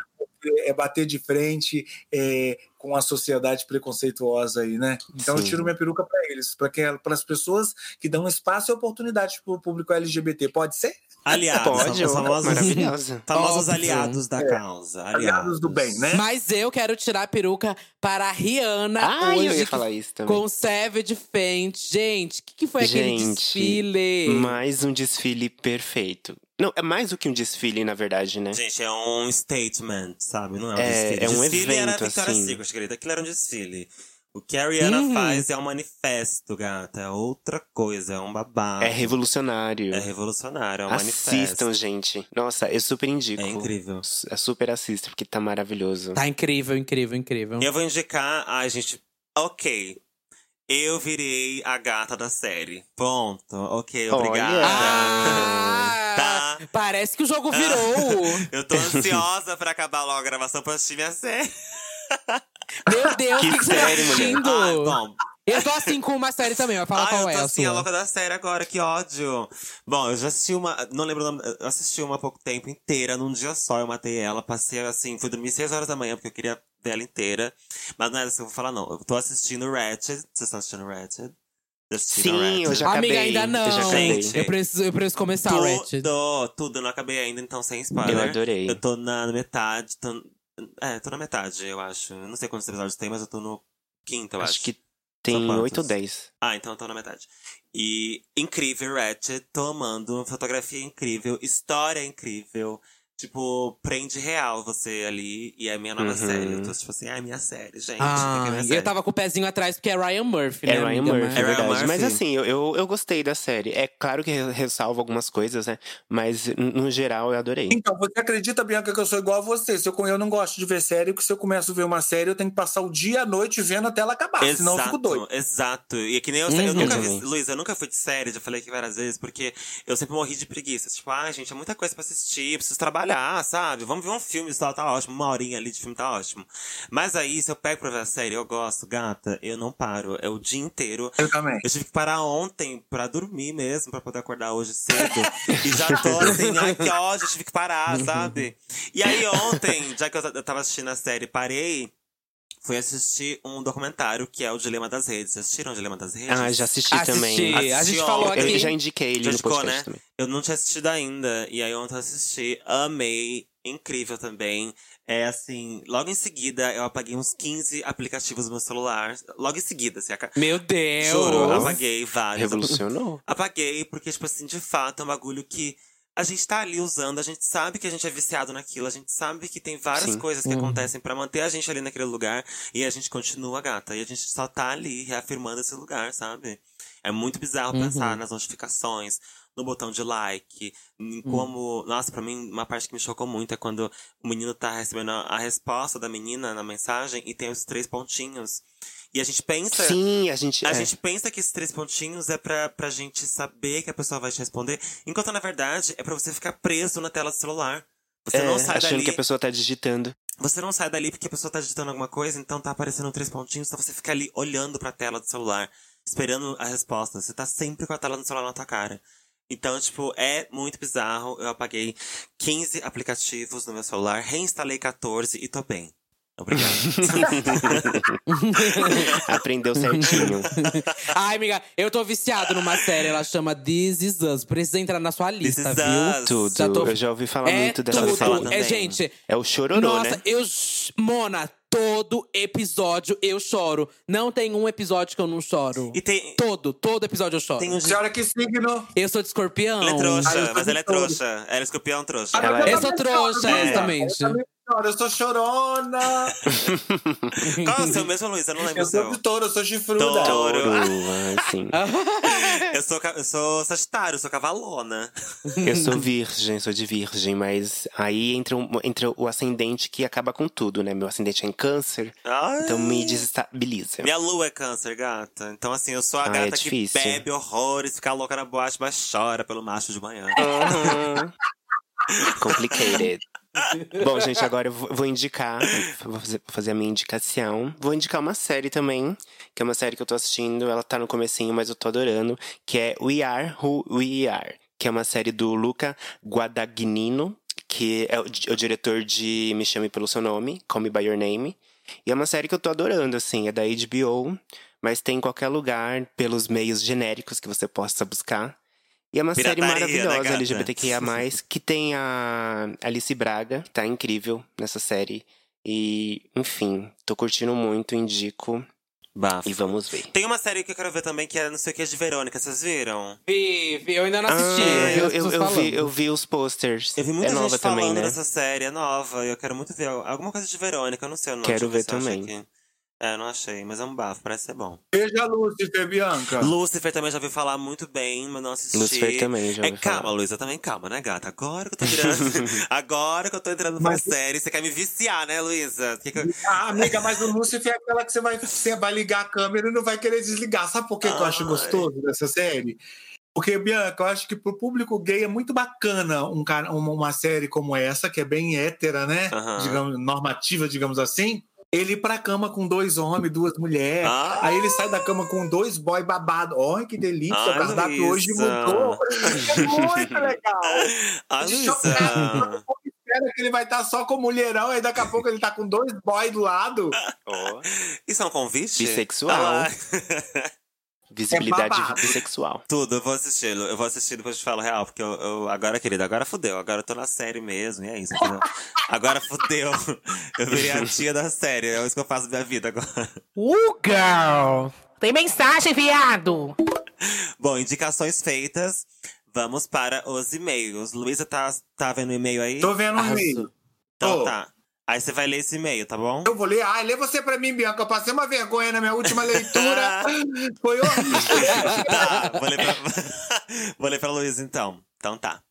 É bater de frente é, com a sociedade preconceituosa aí, né? Então eu Sim. tiro minha peruca para eles, para as pessoas que dão espaço e oportunidade para o público LGBT. Pode ser? Aliados, Pode, ó, famosos, maravilhosa. famosos aliados da causa. Aliados do bem, né? Mas eu quero tirar a peruca para a Rihanna Ai, hoje. eu ia falar isso também. Com Savage Fenty. Gente, o que, que foi aquele Gente, desfile? Mais um desfile perfeito. Não, é mais do que um desfile, na verdade, né? Gente, é um statement, sabe? Não é um É, desfile. é um desfile era a evento, Victoria's assim. Secret, querida. Aquilo era um desfile. O que a Rihanna Uhum. faz é um manifesto, gata. É outra coisa, é um babado. É revolucionário. É revolucionário, é um manifesto. Assistam, gente. Nossa, eu super indico. É incrível. É super assista, porque tá maravilhoso. Tá incrível, incrível, incrível. Eu vou indicar. Ai, gente. Ok. Eu virei a gata da série. Ponto. Ok, Olha. obrigada. Ah, Tá. Parece que o jogo virou. Eu tô ansiosa pra acabar logo a gravação pra assistir minha série. Meu Deus, o Que que, que você tá série, mulher? assistindo? Ai, bom. Eu tô assim com uma série também, vai falar Ai, qual eu é tô a assim, a sua. louca da série agora, que ódio. Bom, eu já assisti uma. Não lembro o nome. Eu assisti uma há pouco tempo inteira, num dia só. Eu matei ela, passei assim, fui dormir 6 horas da manhã, porque eu queria ver ela inteira. Mas não é isso que eu vou falar, não. Eu tô assistindo Ratchet. Vocês estão assistindo Ratchet? Sim, eu já acabei. Amiga, ainda não. Eu já acabei. Gente. Eu preciso, eu preciso começar, Ratchet. Tudo, tudo. Eu não acabei ainda, então sem spoiler. Eu adorei. Eu tô na metade. Tô, é, tô na metade, eu acho. Eu não sei quantos episódios tem, mas eu tô no quinto, eu acho. Acho que tem? 8 ou 10. Ah, então eu tô na metade. E incrível, Ratchet, tô amando. Fotografia incrível, história incrível. Tipo, prende real você ali. E é a minha nova Uhum. série. Eu tô tipo assim, ah, é minha série, gente. Ah, ver minha série. eu tava com o pezinho atrás porque é Ryan Murphy, né? É Ryan? Murphy, Mas- é É Ryan verdade. Mas Murphy. assim, eu, eu, eu gostei da série. É claro que re- ressalva algumas coisas, né? Mas no geral eu adorei. Então, você acredita, Bianca, que eu sou igual a você? Se eu, eu não gosto de ver série, porque se eu começo a ver uma série, eu tenho que passar o dia e a noite vendo até ela acabar, senão eu fico doido. Exato. E é que nem eu, eu Uhum. nunca Eu vi. também. Luiz, eu nunca fui de série, já falei aqui várias vezes, porque eu sempre morri de preguiça. Tipo, ah, gente, é muita coisa pra assistir, preciso trabalhar, sabe? Vamos ver um filme só, tá ótimo. Uma horinha ali de filme tá ótimo. Mas aí, se eu pego pra ver a série, eu gosto, gata, eu não paro. É o dia inteiro. Eu também. Eu tive que parar ontem pra dormir mesmo, pra poder acordar hoje cedo. e já tô assim, ai que ódio, eu tive que parar, sabe? E aí ontem, já que eu tava assistindo a série, parei, fui assistir um documentário que é o Dilema das Redes. Vocês assistiram o Dilema das Redes? Ah, já assisti, Assisti. também. A gente falou ontem. Eu aqui. já indiquei ele Já no indicou, podcast né? também. Eu não tinha assistido ainda. E aí ontem eu assisti, amei, incrível também. É assim, logo em seguida eu apaguei uns 15 aplicativos no meu celular. Logo em seguida, assim, a... Meu Deus! juro, apaguei vários. Revolucionou. Apaguei, porque, tipo assim, de fato, é um bagulho que a gente tá ali usando, a gente sabe que a gente é viciado naquilo, a gente sabe que tem várias Sim. coisas que Uhum. acontecem pra manter a gente ali naquele lugar e a gente continua gata. E a gente só tá ali reafirmando esse lugar, sabe? É muito bizarro Uhum. pensar nas notificações, no botão de like, em como. Nossa, pra mim, uma parte que me chocou muito é quando o menino tá recebendo a a resposta da menina na mensagem e tem os três pontinhos. E a gente pensa. Sim, a gente. A é. gente pensa que esses três pontinhos é pra, pra gente saber que a pessoa vai te responder, enquanto na verdade é pra você ficar preso na tela do celular. Você é, não sai achando dali. que a pessoa tá digitando. Você não sai dali porque a pessoa tá digitando alguma coisa, então tá aparecendo três pontinhos, então você fica ali olhando pra tela do celular, esperando a resposta. Você tá sempre com a tela do celular na tua cara. Então, tipo, é muito bizarro. Eu apaguei 15 aplicativos no meu celular, reinstalei 14 e tô bem. Obrigado. Aprendeu certinho. Ai, amiga, eu tô viciado numa série, ela chama This Is Us. Precisa entrar na sua This lista, is viu? us. Tudo. Já tô- Eu já ouvi falar é muito dessa série. É, gente, É o chororô, nossa, né? eu. Mona, todo episódio eu choro. Não tem um episódio que eu não choro. E tem, Todo, todo episódio eu choro. tem um Senhora, que signo? Eu sou de escorpião. Ele é trouxa, sou mas ele é trouxa. Ela é escorpião trouxa. Ela é- Eu sou trouxa, choro, né? exatamente. Eu também choro, eu sou chorona. Qual é o seu mesmo, Luiz? Eu não lembro Eu sou seu. de touro, eu sou chifruda. Touro. Touro, assim. Eu sou, eu sou sagitário, eu sou cavalona. Eu sou virgem, sou de virgem, mas aí entra, um- entra o ascendente que acaba com tudo, né? Meu ascendente é em câncer, Ai. então me desestabiliza. Minha lua é câncer, gata. Então, assim, eu sou a Ah, é gata que difícil. bebe horrores, fica louca na boate, mas chora pelo macho de manhã. Uhum. Complicated. Bom, gente, agora eu vou indicar, vou fazer, a minha indicação. Vou indicar uma série também, que é uma série que eu tô assistindo, ela tá no comecinho, mas eu tô adorando, que é We Are Who We Are, que é uma série do Luca Guadagnino, que é o diretor de Me Chame Pelo Seu Nome, Call Me By Your Name. E é uma série que eu tô adorando, assim, é da HBO, mas tem em qualquer lugar, pelos meios genéricos que você possa buscar. E é uma série Pirataria, né, maravilhosa, gata? LGBTQIA+, que tem a Alice Braga, que tá incrível nessa série. E, enfim, tô curtindo muito, indico. Bafo. E vamos ver. Tem uma série que eu quero ver também, que é não sei o que de Verônica, vocês viram? Vi, vi, eu ainda não assisti. Ah, vi eu, eu, eu vi, eu vi os posters. Eu vi muita é nova também, né? dessa série, é nova. e Eu quero muito ver alguma coisa de Verônica, eu não sei o nome. Quero ver também. aqui. É, não achei, mas é um bafo, parece ser bom. Veja a Lúcifer, Bianca. Lucifer também já ouvi falar muito bem, mas não assisti. Lucifer também, já É, calma, falar. Luísa, também calma, né, gata? Agora que eu tô virando. agora que eu tô entrando numa Mas- série, você quer me viciar, né, Luísa? Que que eu- Ah, amiga, mas o Lúcifer é aquela que você vai, você vai ligar a câmera e não vai querer desligar. Sabe por que, que eu acho gostoso dessa série? Porque, Bianca, eu acho que pro público gay é muito bacana um, cara- uma, série como essa, que é bem hétera, né? Aham. Digamos, normativa, digamos assim. Ele ir pra cama com dois homens, duas mulheres. Ah. Aí ele sai da cama com dois boy babado. Olha que delícia, Ai, o cardápio hoje mudou. É muito legal. Ah, chocado, todo mundo espera que ele vai estar só com mulherão, aí daqui a pouco ele tá com dois boy do lado. Isso é um convite? Bissexual. Ah, Visibilidade É bissexual. Tudo, eu vou assistir. Eu vou assistir depois eu te falo real, porque eu, eu- agora, querida, agora fudeu. Agora eu tô na série mesmo, e é isso. entendeu? agora fudeu. Eu virei a tia da série. É isso que eu faço da minha vida agora. Uh, girl! Tem mensagem, viado! Bom, indicações feitas. Vamos para os e-mails. Luísa, tá, tá vendo o e-mail aí? Tô vendo Arrasou. e-mail. Então Tô. tá. Aí você vai ler esse e-mail, tá bom? Eu vou ler. Ai, lê você pra mim, Bianca. Eu passei uma vergonha na minha última leitura. Foi horrível. tá, vou ler pra, vou ler pra Luísa então. Então tá.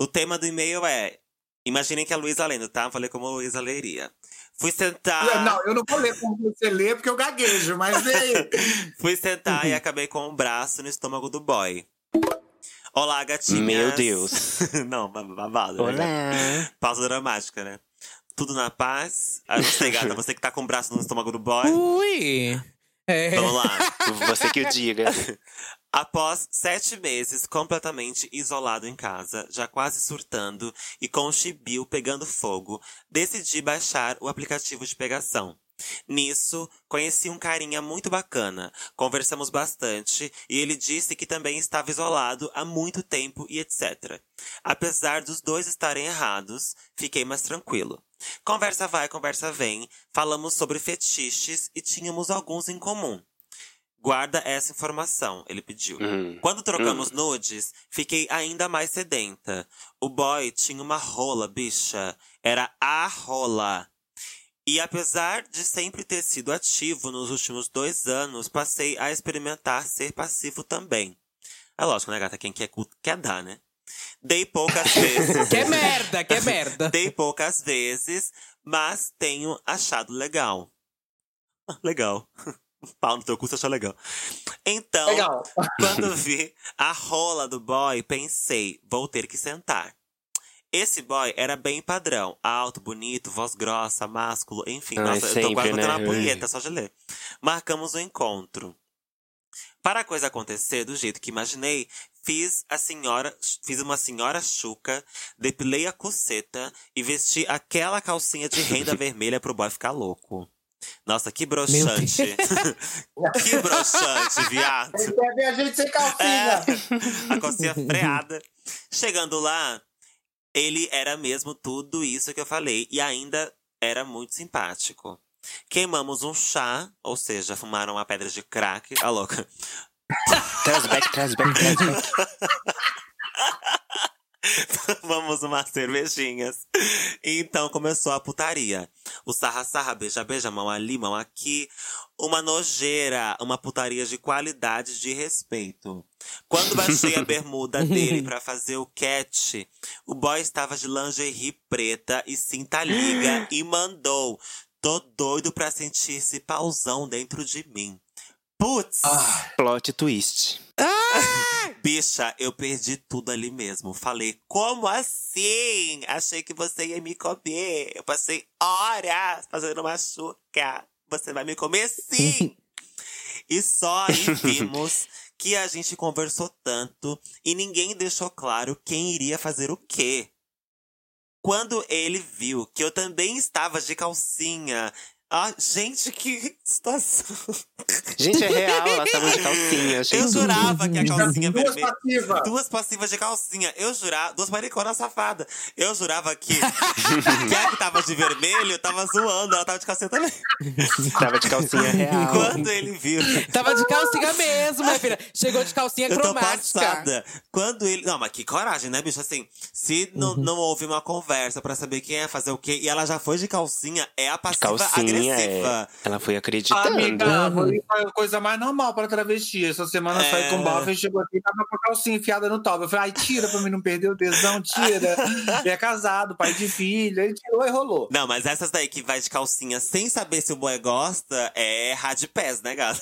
O tema do e-mail é. Imaginem que a Luísa lendo, tá? Vou ler como a Luísa leria. Fui sentar. Não, eu não vou ler como você lê, porque eu gaguejo, mas. Fui sentar e acabei com o braço no estômago do boy. Olá, gatinhas. Meu Deus. não, babado. né? Olá. Pausa dramática, né? Tudo na paz. Ah, não sei, gata. Você que tá com o braço no estômago do boy. Ui! É. Vamos lá. Você que o diga. Após sete meses completamente isolado em casa, já quase surtando e com o chibio pegando fogo, decidi baixar o aplicativo de pegação. Nisso, conheci um carinha muito bacana, conversamos bastante e ele disse que também estava isolado há muito tempo e etc. Apesar dos dois estarem errados, fiquei mais tranquilo. Conversa vai, conversa vem, falamos sobre fetiches e tínhamos alguns em comum. Guarda essa informação, ele pediu. Hum. Quando trocamos nudes, fiquei ainda mais sedenta. O boy tinha uma rola, bicha. Era a rola. E apesar de sempre ter sido ativo nos últimos dois anos, passei a experimentar ser passivo também. É lógico, né, gata? Quem quer culto quer dar, né? Dei poucas vezes. Que merda, que merda. Dei poucas vezes, mas tenho achado legal. Ah, Legal. Pau no teu cu, você achou legal. Então, Legal. quando vi a rola do boy, pensei, vou ter que sentar. Esse boy era bem padrão. Alto, bonito, voz grossa, másculo, enfim. Ai, nossa, eu tô sempre, quase botando né? uma punheta, só de ler. Marcamos o encontro. Para a coisa acontecer do jeito que imaginei, fiz a senhora, fiz uma senhora chuca, depilei a coceta e vesti aquela calcinha de renda vermelha pro boy ficar louco. Nossa, que broxante. que broxante, viado. Ele quer ver a gente sem calcinha. É, a calcinha freada. Chegando lá, ele era mesmo tudo isso que eu falei. E ainda era muito simpático. Queimamos um chá, ou seja, fumaram uma pedra de crack. A louca. Traz back, traz back, traz back. Vamos umas cervejinhas. Então começou a putaria. O sarra-sarra, beija-beija, mão ali, mão aqui. Uma nojeira, uma putaria de qualidade de respeito. Quando baixei a bermuda dele pra fazer o catch, o boy estava de lingerie preta e cinta liga e mandou. Tô doido pra sentir esse pauzão dentro de mim. Putz! Plot twist. Bicha, eu perdi tudo ali mesmo. Falei, como assim? Achei que você ia me comer. Eu passei horas fazendo uma chuca. Você vai me comer sim! e só aí vimos que a gente conversou tanto e ninguém deixou claro quem iria fazer o quê. Quando ele viu que eu também estava de calcinha. Ah, gente, que situação. Gente, é real, elas estavam de calcinha. Achei Eu jurava que a calcinha Duas vermelha. passivas. Duas passivas de calcinha. Eu jurava. Duas mariconas safadas. Eu jurava que. que a que tava de vermelho tava zoando. Ela tava de calcinha também. Tava de calcinha real. Quando ele viu. Tava de calcinha mesmo, minha filha. Chegou de calcinha Eu tô cromática. passada. Quando ele. Não, mas que coragem, né, bicho? Assim, se não, Uhum. não houve uma conversa pra saber quem ia fazer o quê, e ela já foi de calcinha, é a passiva Calcinha, é. Ela foi acreditando. Amiga, foi a coisa mais normal para travesti. Essa semana saí É. com o Baffer, chegou aqui e tava com a calcinha enfiada no top. Eu falei, ai, tira pra mim não perder o tesão, tira. e é casado, pai de filho. Ele tirou e rolou. Não, mas essas daí que vai de calcinha sem saber se o boy gosta é hard pass, né, gata?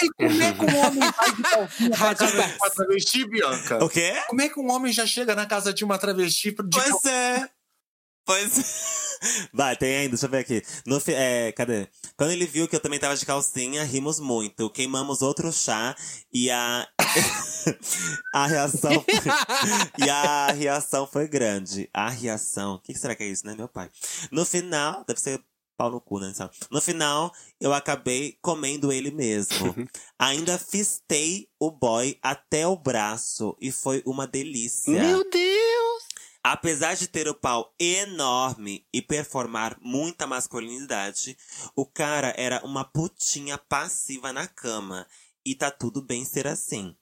Aí, como é que um homem vai de calcinha pra casa de uma travesti, Bianca? O quê? Como é que um homem já chega na casa de uma travesti de Pois é. Pois é. Vai, tem ainda, deixa eu ver aqui. No, é, cadê? Quando ele viu que eu também tava de calcinha, rimos muito. Queimamos outro chá e a. a reação. e a reação foi grande. A reação. O que será que é isso, né, meu pai? No final, deve ser pau no cu, né? No final, eu acabei comendo ele mesmo. Ainda fistei o boy até o braço e foi uma delícia. Meu Deus! Apesar de ter o pau enorme e performar muita masculinidade, o cara era uma putinha passiva na cama. E tá tudo bem ser assim.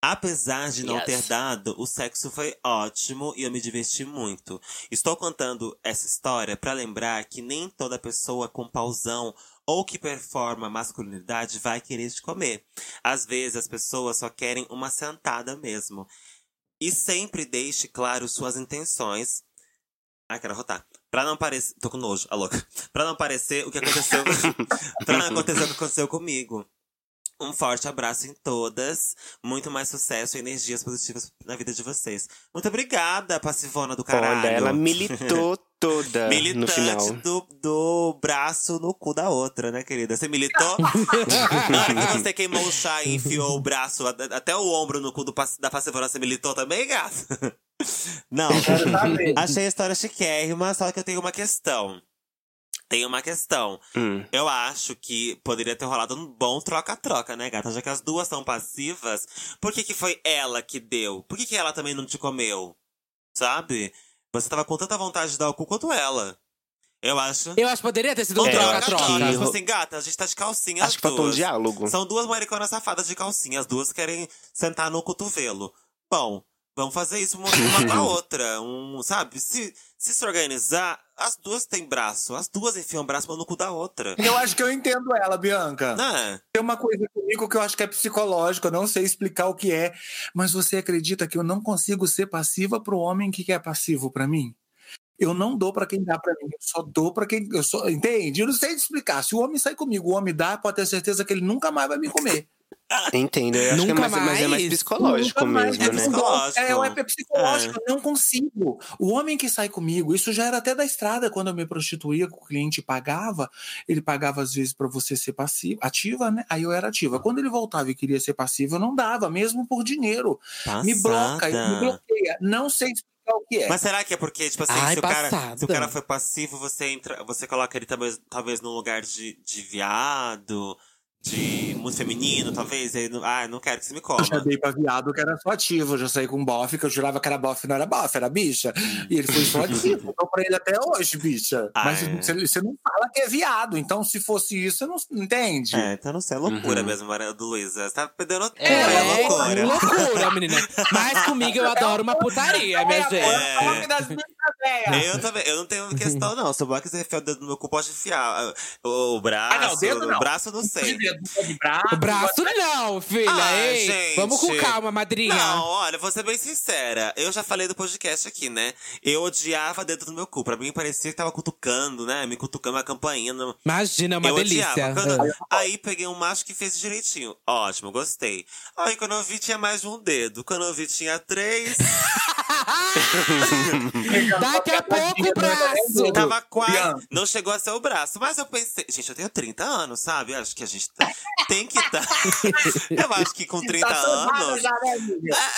Apesar de não Yes. ter dado, o sexo foi ótimo e eu me diverti muito. Estou contando essa história para lembrar que nem toda pessoa com pauzão ou que performa masculinidade vai querer te comer. Às vezes as pessoas só querem uma sentada mesmo. E sempre deixe claro suas intenções. Ai, quero rotar. Pra não parecer. Tô com nojo, a louca. Pra não parecer o que aconteceu. pra não acontecer o que aconteceu comigo. Um forte abraço em todas. Muito mais sucesso e energias positivas na vida de vocês. Muito obrigada, passivona do caralho. Olha, ela militou toda no Militante final. do, do braço no cu da outra, né, querida? Você militou? Na hora que você queimou o chá e enfiou o braço até o ombro no cu do, da passivona, você militou também, gato? Não. Achei a história chiquérrima, só que eu tenho uma questão. Tenho uma questão. Hum. Eu acho que poderia ter rolado um bom troca-troca, né, gata? Já que as duas são passivas, por que, que foi ela que deu? Por que, que ela também não te comeu? Sabe? Você tava com tanta vontade de dar o cu quanto ela. Eu acho. Eu acho que poderia ter sido um Ou É, eu acho troca-troca. Tipo assim, gata, a gente tá de calcinha. Acho as que faltou um diálogo. São duas mariconas safadas de calcinha. As duas querem sentar no cotovelo. Bom, vamos fazer isso uma, uma com a outra. Um, sabe? Se, se se organizar, as duas têm braço. As duas enfiam o braço no cu da outra. Eu acho que eu entendo ela, Bianca. Né? Tem uma coisa comigo que eu acho que é psicológico, eu não sei explicar o que é, mas você acredita que eu não consigo ser passiva pro homem que quer passivo pra mim? Eu não dou pra quem dá pra mim, eu só dou pra quem eu só, entende? Eu não sei te explicar. Se o homem sai comigo, o homem dá, pode ter certeza que ele nunca mais vai me comer. Entendo, eu acho que é Nunca mais, mas é mais mais? psicológico Nunca mais. mesmo, É né? psicológico. É, é psicológico, eu não consigo. O homem que sai comigo, isso já era até da estrada, quando eu me prostituía, que o cliente pagava, ele pagava às vezes para você ser passiva, ativa, né? Aí eu era ativa. Quando ele voltava e queria ser passivo, eu não dava, mesmo por dinheiro. Me bloca, me Passada. bloqueia. Não sei explicar o que é. Mas será que é porque, tipo assim, Ai, se, o cara, passada. se o cara foi passivo, você entra, você coloca ele talvez, talvez num lugar de, de viado, de muito feminino, talvez. Aí, não- ah, não quero que você me coma. Eu já dei pra viado que era só ativo, eu já saí com um bofe, que eu jurava que era bofe, não era bofe, era bicha. E ele foi só ativo, eu tô pra ele até hoje, bicha. Ah, Mas é. você, você não fala que é viado, então se fosse isso, você não entende. É, então não sei, é loucura Uhum. mesmo, Maria do Luísa. Você tá perdendo tempo, É, é, loucura. loucura, menina. Mas comigo eu adoro uma putaria, minha gente. É. o. Eu também, eu não tenho questão, não. Se o Box enfiar o dedo no meu cu, pode enfiar. O, o braço, Ah, não, dedo não. o braço eu não sei. Dedo, de braço, O braço não, filha. Ah, Ei, gente. vamos com calma, madrinha. Não, olha, vou ser bem sincera. Eu já falei do podcast aqui, né? Eu odiava dentro do meu cu. Pra mim parecia que tava cutucando, né? Me cutucando a campainha. no- Imagina, é uma eu delícia. odiava. Quando- Ah. Aí peguei um macho que fez direitinho. Ótimo, gostei. Aí quando eu vi tinha mais de um dedo. Quando eu vi tinha três. Daqui a pouco o braço. Tava quase. Não chegou a ser o braço. Mas eu pensei. Gente, eu tenho 30 anos, sabe? Acho que a gente tem que estar. eu acho que com 30 Tá anos. já, né?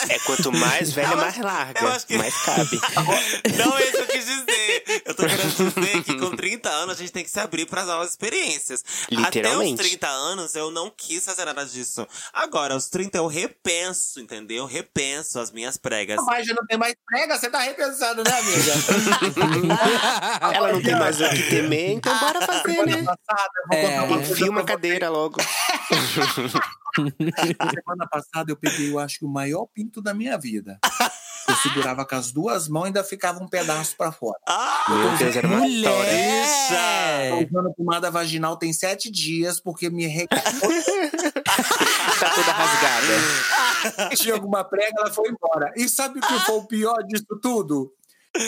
É quanto mais velha, mais acho- eu larga. acho que- Mais cabe. Não é isso que eu quis dizer. Eu tô querendo dizer que com 30 anos a gente tem que se abrir para novas experiências. Até os Literalmente. 30 anos eu não quis fazer nada disso. Agora, aos 30 eu repenso, entendeu? Eu repenso as minhas pregas. Mas já não tem mais prega, você tá repensando, né, amiga? Ela não tem mais o que temer, então bora fazer, Semana né? passada, É. uma Enfia cadeira logo. Semana passada eu peguei, eu acho que o maior pinto da minha vida. Eu segurava com as duas mãos e ainda ficava um pedaço pra fora. Ah! Meu Deus, era uma história. Mulher! Tô usando pomada vaginal tem sete dias, porque me re... Tá toda rasgada. tinha alguma prega, ela foi embora. E sabe o que foi o pior disso tudo?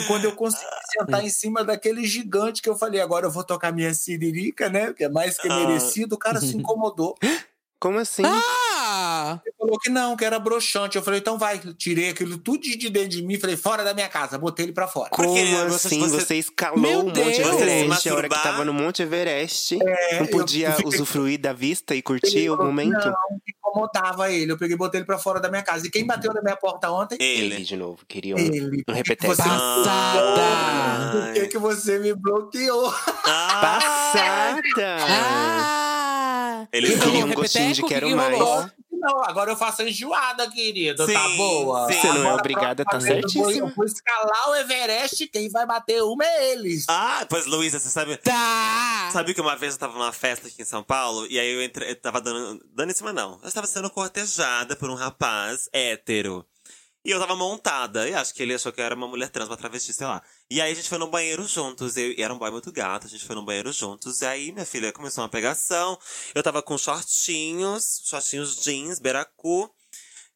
Quando eu consegui sentar em cima daquele gigante que eu falei, agora eu vou tocar minha siririca, né? Que é mais que Ah. merecido. O cara se incomodou. Como assim? Ah! Ele falou que não, que era broxante. Eu falei, então vai. Tirei aquilo tudo de dentro de mim. Falei, fora da minha casa. Botei ele pra fora. Como Porque você- assim? você- Você, escalou Meu o Monte Deus! Everest, a hora que tava no Monte Everest. É, não podia eu fiquei- usufruir da vista e curtir Ele o momento? Não, incomodava ele. Eu peguei e botei ele pra fora da minha casa. E quem bateu na minha porta ontem? Ele Ele. de novo, queria um, Ele. um repeteco. você Passada! Por que, que você me bloqueou? Ah! Passada! Ah! Queria um gostinho de quero Que que mais. Não, agora eu faço enjoada, querido. tá Sim, boa? sim. Você não é obrigada tá vez eu vou- escalar o Everest, quem vai bater uma é eles. Ah, pois Luísa, você sabe. Tá! Sabe que uma vez eu tava numa festa aqui em São Paulo e aí eu entrei, eu tava dando. Dando em cima, não. Eu estava sendo cortejada por um rapaz hétero. E eu tava montada. E acho que ele achou que eu era uma mulher trans, uma travesti, sei lá. E aí a gente foi no banheiro juntos. Eu, e era um boy muito gato, a gente foi no banheiro juntos. E aí, minha filha, começou uma pegação. Eu tava com shortinhos, shortinhos jeans, beracu.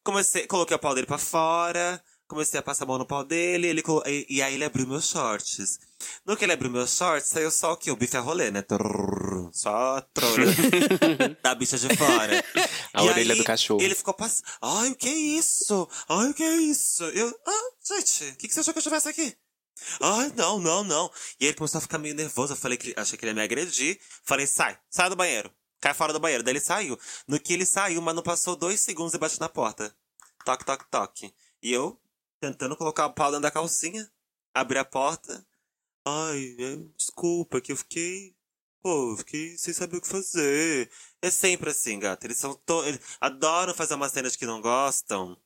Comecei, coloquei o pau dele pra fora. Comecei a passar a mão no pau dele, ele e, e aí ele abriu meus shorts. No que ele abriu meus shorts, saiu só o que? O bife a rolê, né? Trrr, só trolha da bicha de fora. A E orelha aí, do cachorro. Ele ficou passando. Ai, o que é isso? Ai, o que é isso? Eu. Ah, gente, o que, que você achou que eu tivesse aqui? Ai, não, não, não. E ele começou a ficar meio nervoso. Eu falei que achei que ele ia me agredir. Falei, sai, sai do banheiro. Cai fora do banheiro. Daí ele saiu. No que ele saiu, mas não passou dois segundos e bate na porta. Toque, toque, toque. E eu, tentando colocar o pau dentro da calcinha, abri a porta. Ai, é, desculpa, que eu fiquei. Pô, eu fiquei sem saber o que fazer. É sempre assim, gata. Eles são to... Eles adoram fazer umas cenas que não gostam.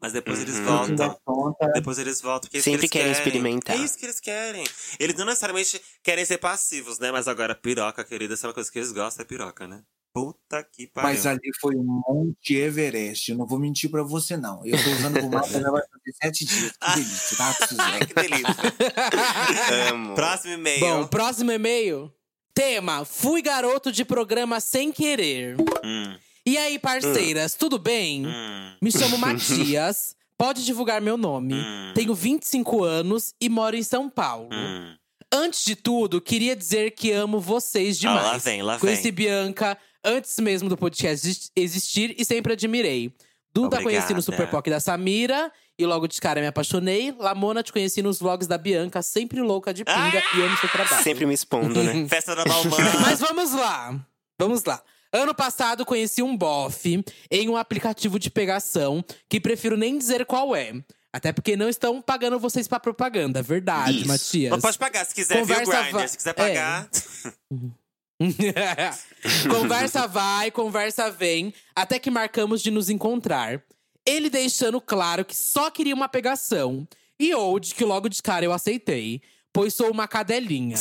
Mas depois eles Uhum. Das voltam. contas, Depois eles voltam. Porque é Sempre eles querem experimentar. É isso que eles querem. Eles não necessariamente querem ser passivos, né? Mas agora, piroca, querida, essa é uma coisa que eles gostam, é piroca, né? Puta que pariu. Mas ali foi um Monte Everest. Eu não vou mentir pra você, não. Eu tô usando o mapa já vai fazer sete dias. Que delícia, tá? Ai, que delícia. Amo. Próximo e-mail. Bom, próximo e-mail. Tema: Fui garoto de programa sem querer. Hum, E aí, parceiras, tudo bem? hum, Me chamo Matias. Pode divulgar meu nome. Hum. Tenho 25 anos e moro em São Paulo. hum. Antes de tudo, queria dizer que amo vocês demais. Ah, lá vem, lá vem. Conheci Bianca antes mesmo do podcast exis- existir e sempre admirei. Duda Obrigada. conheci no Super Poc da Samira e logo de cara me apaixonei. Lamona te conheci nos vlogs da Bianca, sempre louca de pinga e amo seu trabalho. Sempre me expondo, né? Festa da Balmã. Mas vamos lá. Vamos lá. Ano passado conheci um bofe em um aplicativo de pegação que prefiro nem dizer qual é. Até porque não estão pagando vocês pra propaganda. Verdade, Isso. Matias. Mas pode pagar se quiser, viu, Conversa Grindr? va- Se quiser É. conversa vai, conversa vem, até que marcamos de nos encontrar. Ele deixando claro que só queria uma pegação. E Old, que logo de cara eu aceitei, pois sou uma cadelinha.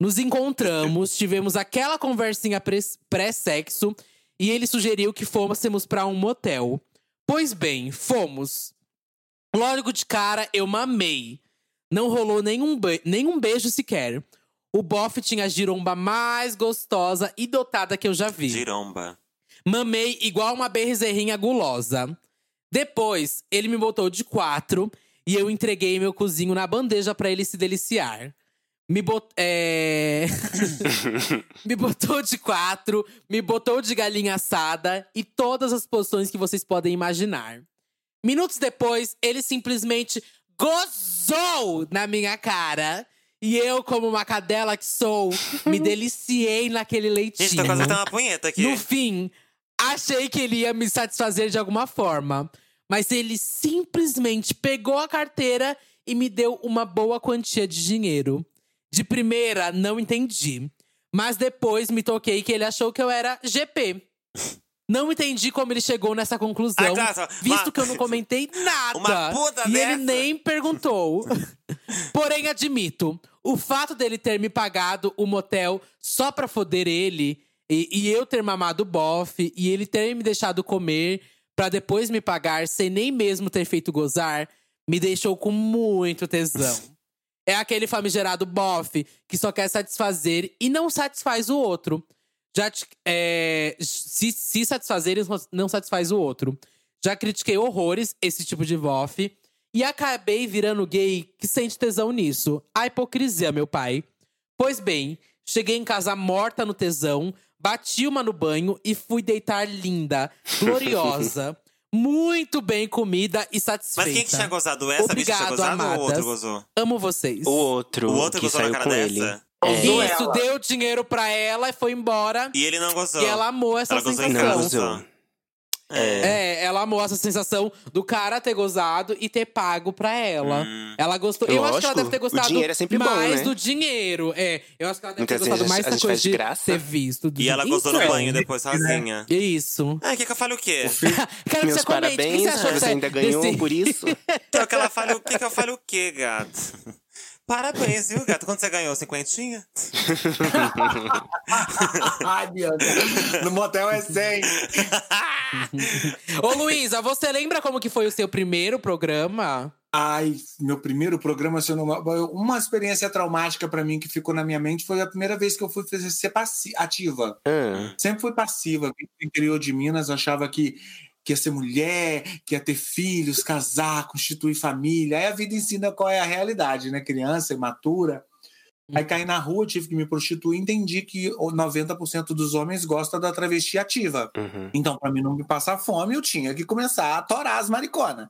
Nos encontramos, tivemos aquela conversinha pré- pré-sexo e ele sugeriu que fôssemos pra um motel. Pois bem, fomos. Logo de cara, eu mamei. Não rolou nenhum, be- nenhum beijo sequer. O bofe tinha a giromba mais gostosa e dotada que eu já vi. Giromba. Mamei igual uma bezerrinha gulosa. Depois, ele me botou de quatro e eu entreguei meu cozinho na bandeja pra ele se deliciar. Me, bot... é... me botou de quatro, me botou de galinha assada e todas as posições que vocês podem imaginar. Minutos depois, ele simplesmente gozou na minha cara. E eu, como uma cadela que sou, me deliciei naquele leitinho. Gente, tô quase até uma punheta aqui. No fim, achei que ele ia me satisfazer de alguma forma. Mas ele simplesmente pegou a carteira e me deu uma boa quantia de dinheiro. De primeira, não entendi. Mas depois me toquei que ele achou que eu era GP. Não entendi como ele chegou nessa conclusão, Ah, claro, só- visto uma- que eu não comentei nada. Uma puta e ele dessa. nem perguntou. Porém, admito, o fato dele ter me pagado o motel só pra foder ele, e, e eu ter mamado o bofe, e ele ter me deixado comer pra depois me pagar sem nem mesmo ter feito gozar, me deixou com muito tesão. É aquele famigerado bofe que só quer satisfazer e não satisfaz o outro. Já te- é, se, se satisfazer não satisfaz o outro. Já critiquei horrores esse tipo de bofe. E acabei virando gay que sente tesão nisso. A hipocrisia, meu pai. Pois bem, cheguei em casa morta no tesão, bati uma no banho e fui deitar linda, gloriosa, muito bem comida e satisfeita. Mas quem que tinha gozado? Essa bicha tinha Obrigado, gozado ou o outro amadas. gozou? Amo vocês. O outro, O outro que gozou na saiu cara com dessa? ele. É. Isso, ela. deu dinheiro pra ela e foi embora. E ele não gozou. E ela amou essa Ela sensação. Não casa. gozou. É. É, ela amou essa sensação do cara ter gozado e ter pago pra ela. Hum. Ela gostou. Eu acho que ela deve ter o gostado dinheiro é sempre bom, mais né? do dinheiro. É, eu acho que ela deve Muitas ter gostado mais a dessa gente coisa de graça. ter visto. do E ela gozou no Isso, banho depois sozinha. é Isso. Ah, quer que eu fale o quê? Quero que Meus você comente. O que parabéns, você achou você ainda ganhou desse- por isso. Então, que ela fale o quê? Que eu fale o quê, gato? Parabéns, viu, gato? Quanto você ganhou? Cinquentinha? Ai, Bianca. No motel é 100. Ô, Luísa, você lembra como que foi o seu primeiro programa? Ai, meu primeiro programa, se eu não- uma experiência traumática pra mim que ficou na minha mente foi a primeira vez que eu fui fazer, ser passi- ativa. Ah, Sempre fui passiva. Do interior de Minas, achava que, que ia ser mulher, que ia ter filhos, casar, constituir família. Aí a vida ensina qual é a realidade, né? Criança, imatura. Aí caí na rua, tive que me prostituir e entendi que o 90% dos homens gosta da travesti ativa. uhum. Então, para mim não me passar fome, eu tinha que começar a torar as mariconas.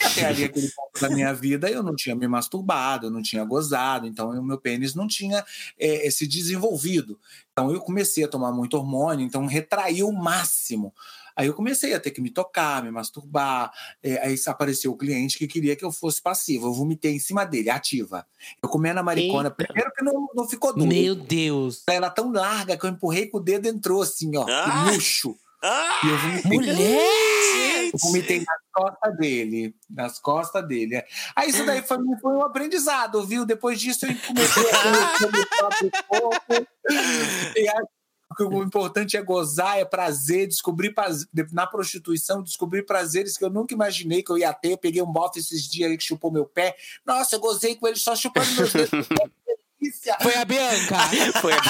E até ali, aquele ponto da minha vida, eu não tinha me masturbado, eu não tinha gozado, então o meu pênis não tinha é, se desenvolvido. Então, eu comecei a tomar muito hormônio, então retraiu o máximo. Aí eu comecei a ter que me tocar, me masturbar. é, aí apareceu o cliente que queria que eu fosse passiva. Eu vomitei em cima dele, ativa. Eu comendo a maricona, Eita. primeiro que não, não ficou duro. Meu Deus. Ela tão larga que eu empurrei com o dedo entrou assim, ó, Ah! murcho. Ah! E eu vomitei. Mulher! Gente. Vomitei nas costas dele. Nas costas dele. Aí isso daí foi, foi um aprendizado, viu? Depois disso eu comecei a conhecer o meu próprio corpo. E acho que o importante é gozar, é prazer, descobrir prazer. Na prostituição, descobrir prazeres que eu nunca imaginei que eu ia ter. Peguei um bofe esses dias aí que chupou meu pé. Nossa, eu gozei com ele só chupando meus dedos. Delícia! Foi a Bianca. Foi a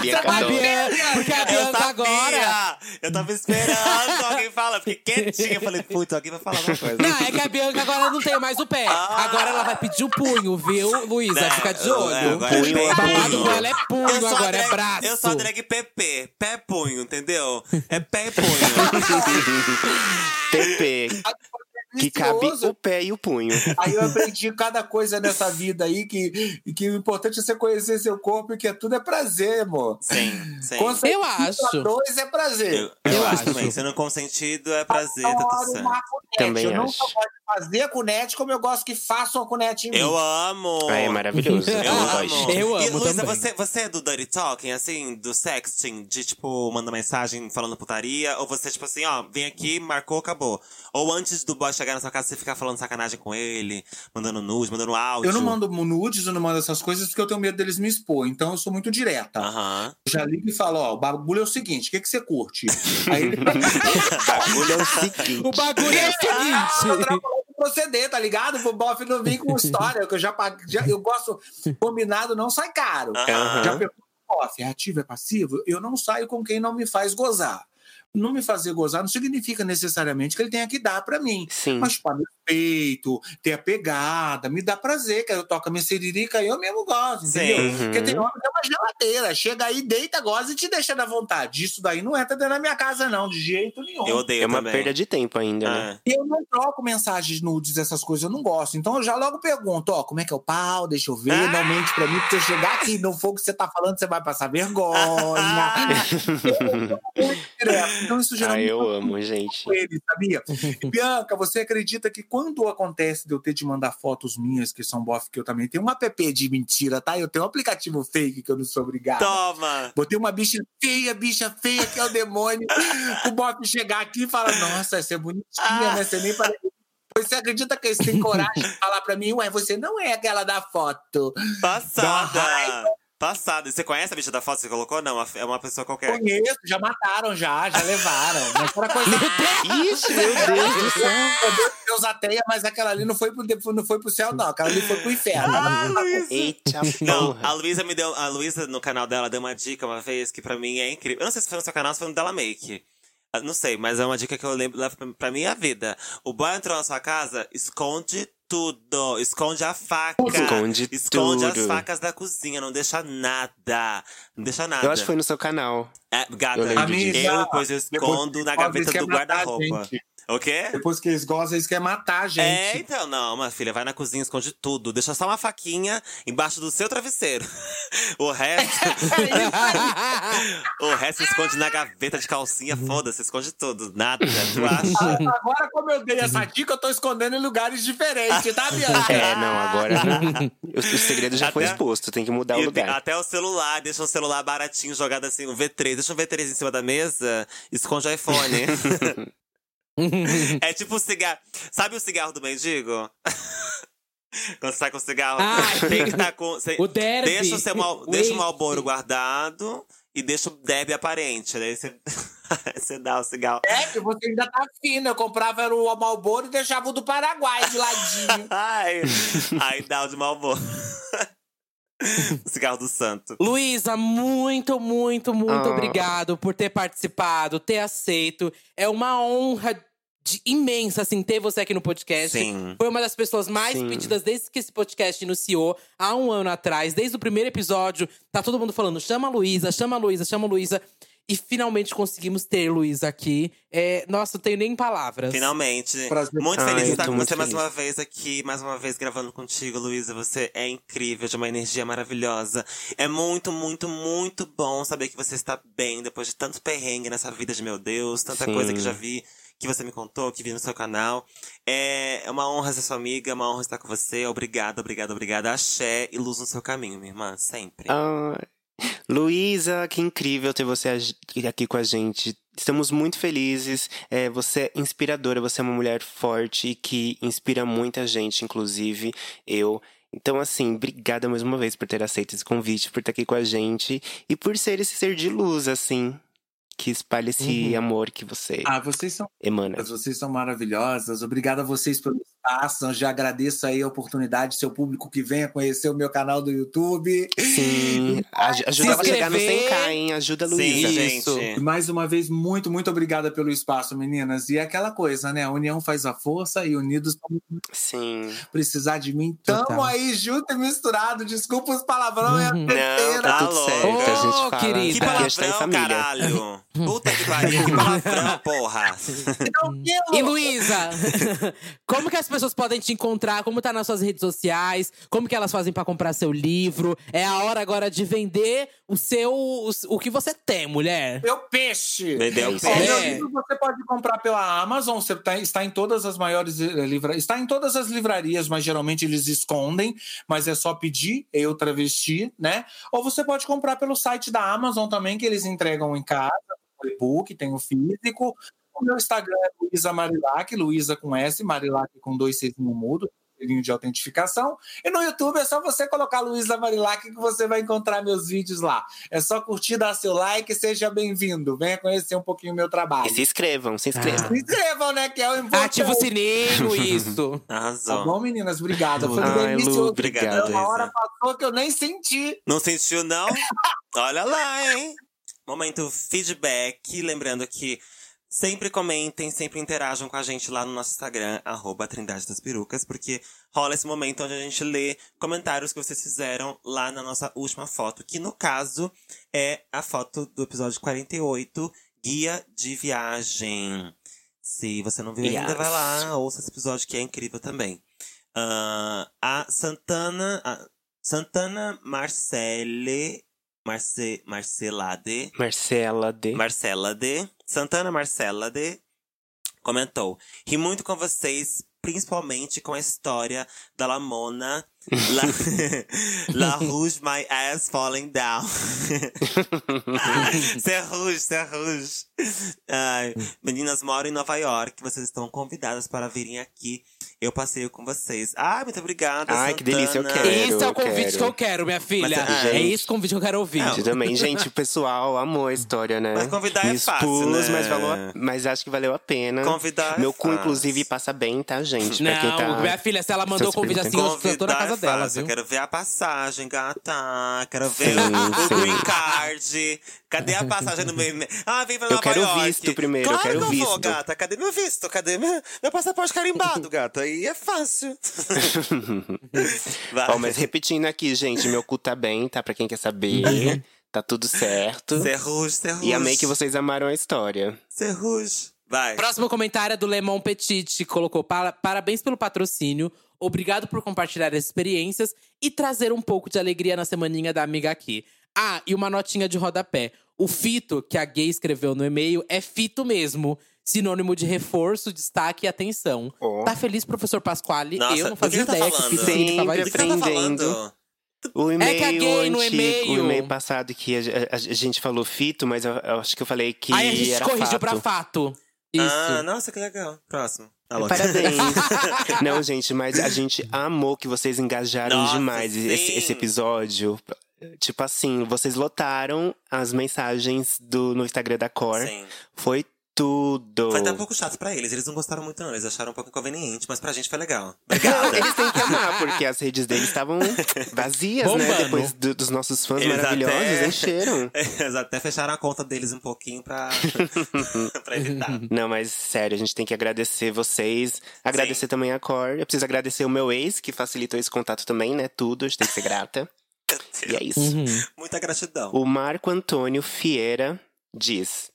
Bianca A adora. Bianca, porque a Eu Bianca sabia! agora. Eu tava esperando alguém falar. Fiquei quietinha. Falei, putz, alguém vai falar alguma coisa. Não, é que a Bianca agora não tem mais o pé. Agora ela vai pedir o punho, viu, Luísa? É, Fica de é, olho. agora Punho é é punho. ela é punho, Eu a agora é braço. Eu sou a drag PP. Pé punho, entendeu? É pé punho. PP, que cabe o pé e o punho. Aí eu aprendi cada coisa nessa vida aí que, e que o importante é você conhecer seu corpo e que tudo é prazer, amor. Sim, sim. Consentido Eu acho. a dois é prazer. Eu, eu Eu acho também. Sendo consentido é prazer, tá tudo certo. Também eu não acho. só gosto de fazer a cunete, como eu gosto que façam a cunete em mim. Eu amo! Ah, é maravilhoso. Eu Eu amo. Eu e, amo Luísa, também. você, você é do dirty talking, assim, do sexting? De, tipo, mandar mensagem falando putaria? Ou você, tipo assim, ó, vem aqui, marcou, acabou? Ou antes do boy chegar na sua casa, você fica falando sacanagem com ele? Mandando nudes, mandando áudio? Eu não mando nudes, eu não mando essas coisas porque eu tenho medo deles me expor. Então eu sou muito direta. Eu já ligo e falo, ó, o bagulho é o seguinte, o que, que você curte? Aí ele Bagulho é o seguinte. O bagulho é o seguinte. proceder, tá ligado? O bofe não vem com história, que eu já eu gosto, combinado não sai caro. Aham. Já pergunto, bofe, é ativo, é passivo? Eu não saio com quem não me faz gozar. Não me fazer gozar não significa necessariamente que ele tenha que dar pra mim. Sim. Mas meu peito, ter a pegada, me dá prazer, que eu toco a minha siririca e eu mesmo gosto, entendeu? Sim. Uhum. Porque tem homem que é uma geladeira. Chega aí, deita, goza e te deixa na vontade. Isso daí não entra dentro da minha casa, não, de jeito nenhum. Eu odeio É uma também. perda de tempo ainda, né? Ah. E eu não troco mensagens nudes, essas coisas, eu não gosto. Então eu já logo pergunto, ó, como é que é o pau? Deixa eu ver, não mente pra mim, porque se eu chegar aqui e não for o que você tá falando, você vai passar vergonha. Eu então isso Ah, eu amo, gente. com ele, sabia? Bianca, você acredita que quando acontece de eu ter de mandar fotos minhas, que são bof, que eu também tenho um app de mentira, tá? Eu tenho um aplicativo fake que eu não sou obrigado. Toma! Botei uma bicha feia, bicha feia, que é o demônio. o Bob chegar aqui e falar: Nossa, essa é bonitinha, né? Você nem parece. Você acredita que eles têm coragem de falar pra mim, ué, você não é aquela da foto. Passada! raiva. Passada. E Você conhece a bicha da foto que você colocou? Não, é uma pessoa qualquer. Conheço, já mataram, já, já levaram. Mas era coisa. Ixi, meu Deus do céu. Meu Deus, ateia, mas aquela ali não foi, pro, não foi pro céu, não. Aquela ali foi pro inferno. Ah, Luísa! Eita Não, a Luísa me deu. A Luísa, no canal dela, deu uma dica uma vez que pra mim é incrível. Eu não sei se foi no seu canal, se foi no dela Make. Não sei, mas é uma dica que eu lembro pra minha vida. O boy entrou na sua casa, esconde tudo. Esconde a faca. Esconde Esconde as tudo. facas da cozinha, não deixa nada. Não deixa nada. Eu acho que foi no seu canal. É, gata, Eu eu depois eu escondo na gaveta do guarda-roupa. O quê? Depois que eles gozam, eles querem matar a gente. É, então, não, minha filha, vai na cozinha, esconde tudo. Deixa só uma faquinha embaixo do seu travesseiro. o resto. o resto esconde na gaveta de calcinha, foda-se, esconde tudo. Nada, tu acha? Agora, como eu dei essa dica, eu tô escondendo em lugares diferentes, tá, Bianca? É, não, agora. o, o segredo já foi Até- exposto, tem que mudar o lugar. até o celular, deixa um celular baratinho jogado assim, um V3, deixa um V3 em cima da mesa, esconde o iPhone. é tipo o cigarro. Sabe o cigarro do mendigo? Quando você sai com o cigarro, Ai. tem que estar com. você- O derby. Deixa o, seu mal, deixa o. Malboro guardado e deixa o derby aparente. Daí você, você dá o cigarro. É, que você ainda tá fina. Eu comprava era o Malboro e deixava o do Paraguai de ladinho. Ai, aí dá o de Malboro. o cigarro do santo. Luísa, muito, muito, muito Ah. obrigado por ter participado, ter aceito. É uma honra imensa, assim, ter você aqui no podcast. Sim. Foi uma das pessoas mais Sim. pedidas desde que esse podcast iniciou, há um ano atrás. Desde o primeiro episódio, tá todo mundo falando: chama a Luísa, chama a Luísa, chama a Luísa. E finalmente conseguimos ter Luísa aqui. É, nossa, não tenho nem palavras. Finalmente. Prazer. Muito Ai, feliz de eu estar com você mais feliz. uma vez aqui, mais uma vez gravando contigo, Luísa. Você é incrível, de uma energia maravilhosa. É muito, muito, muito bom saber que você está bem depois de tanto perrengue nessa vida de meu Deus, tanta Sim. coisa que já vi. Que você me contou, que vi no seu canal. É é uma honra ser sua amiga, é uma honra estar com você. Obrigada, obrigada, obrigada. Axé e luz no seu caminho, minha irmã, sempre. Ah, Luísa, que incrível ter você aqui com a gente. Estamos muito felizes. É, você é inspiradora, você é uma mulher forte e que inspira muita gente, inclusive eu. Então, assim, obrigada mais uma vez por ter aceito esse convite, por estar aqui com a gente e por ser esse ser de luz, assim, que espalha esse Uhum. amor que você Ah, vocês são emana. Vocês são maravilhosas. Obrigado a vocês pelo Eu já agradeço aí a oportunidade, seu público que venha conhecer o meu canal do YouTube. Sim, aj- ajuda a chegar no inscrever. 100k, hein? Ajuda a Sim, Luísa. Isso. gente. Mais uma vez, muito, muito obrigada pelo espaço, meninas. E é aquela coisa, né? A união faz a força e unidos Sim. precisar de mim. Tamo Total. aí junto e misturado. Desculpa os palavrão e a Uhum. Não, tá Tá tudo louca. certo. A gente fala querida. Que em palavrão, família. caralho! Puta que pariu, que palavrão, porra! E Luísa, como que as pessoas podem te encontrar? Como tá nas suas redes sociais? Como que elas fazem pra comprar seu livro? É a hora agora de vender o seu o, o que você tem, mulher. Meu peixe! Vendeu isso. Ó, peixe. meu livro você pode comprar pela Amazon, você tá- está em todas as maiores eh, livrarias. Está em todas as livrarias, mas geralmente eles escondem, mas é só pedir, eu travesti, né? Ou você pode comprar pelo site da Amazon também, que eles entregam em casa, o e-book, tem o físico. O meu Instagram é Luísa Marilac, Luísa com S, Marilac com dois Cs no mudo, selinho de autentificação. E no YouTube é só você colocar Luísa Marilac que você vai encontrar meus vídeos lá. É só curtir, dar seu like, seja bem-vindo. Venha conhecer um pouquinho o meu trabalho. E se inscrevam, se inscrevam. Se inscrevam, né? Que é o importante. Ativa o sininho, isso. Tá Arrasou. bom, meninas? Obrigada. Foi Ai, delicioso. Lu, obrigado, Uma hora passou que eu nem senti. Não sentiu, não? Olha lá, hein? Momento feedback. Lembrando que sempre comentem, sempre interajam com a gente lá no nosso Instagram, arroba Trindade das Perucas, porque rola esse momento onde a gente lê comentários que vocês fizeram lá na nossa última foto, que no caso é a foto do episódio 48, Guia de Viagem. Se você não viu ainda, Yes. vai lá, ouça esse episódio que é incrível também. Ah, a Santana. a Santana Marcele. Marce, Marcelade. Marcela D. Marcela D. Santana Marcela D. Comentou. Ri muito com vocês, principalmente com a história da Lamona. La, La Rouge My Ass Falling Down. Cê é rouge, cê é rouge. Ai, meninas moram em Nova York, vocês estão convidadas para virem aqui. Eu passeio com vocês. Ai, muito obrigada, Ai, que delícia, eu Santana. quero. Esse é o convite quero. que eu quero, minha filha. Mas, é gente- esse convite que eu quero ouvir. Não. Também, gente, o pessoal amou a história, né? Mas convidar é Me fácil, expus, né? mas, valeu mas acho que valeu a pena. Convidar é Meu cu, fácil. inclusive, passa bem, tá, gente? Pra Não, tá... minha filha, se ela mandou o convite assim, eu tô Convidar na casa é dela, fácil. viu? Eu quero ver a passagem, gata. Quero ver Sim, o, o sim. green card. Cadê a passagem no meu? Ah, vem pra Eu Nova quero o York. visto primeiro, eu claro quero que eu vou, visto. gata. Cadê meu visto? Cadê meu, meu passaporte carimbado, gata? Aí é fácil. Vai. Ó, mas repetindo aqui, gente, meu cu tá bem, tá? Pra quem quer saber. tá tudo certo. Serruge, serruge. E amei que vocês amaram a história. Serruge. Vai. Próximo comentário é do Lemon Petit, que colocou "Para- parabéns pelo patrocínio, obrigado por compartilhar as experiências e trazer um pouco de alegria na semaninha da amiga aqui. Ah, e uma notinha de rodapé. O fito que a gay escreveu no e-mail é fito mesmo. Sinônimo de reforço, destaque e atenção. Ó. Tá feliz, professor Pasquale? Nossa, Eu não fazia tá ideia que significava O que isso. você tá aprendendo. O e-mail É que a gay no e-mail- o e-mail passado que a, a- a gente falou fito, mas eu, eu acho que eu falei que Aí a gente era corrigiu fato. pra fato. Isso. Ah, nossa, que legal. Próximo. Tá. Parabéns. Não, gente, mas a gente amou que vocês engajaram Nossa, demais esse, esse episódio. Tipo assim, vocês lotaram as mensagens do, no Instagram da Cor. Sim. Foi tudo. Foi até um pouco chato pra eles. Eles não gostaram muito, não. Eles acharam um pouco inconveniente, mas pra gente foi legal. Obrigada. Eles têm que amar, porque as redes deles estavam vazias, né? Bombando. Depois do- dos nossos fãs Eles maravilhosos, até- encheram. Eles até fecharam a conta deles um pouquinho pra, pra evitar. Não, mas sério, a gente tem que agradecer vocês. Agradecer também a Cor. Eu preciso agradecer o meu ex, que facilitou esse contato também, né? Tudo, a gente tem que ser grata. E é isso. Uhum. Muita gratidão. O Marco Antônio Fieira diz: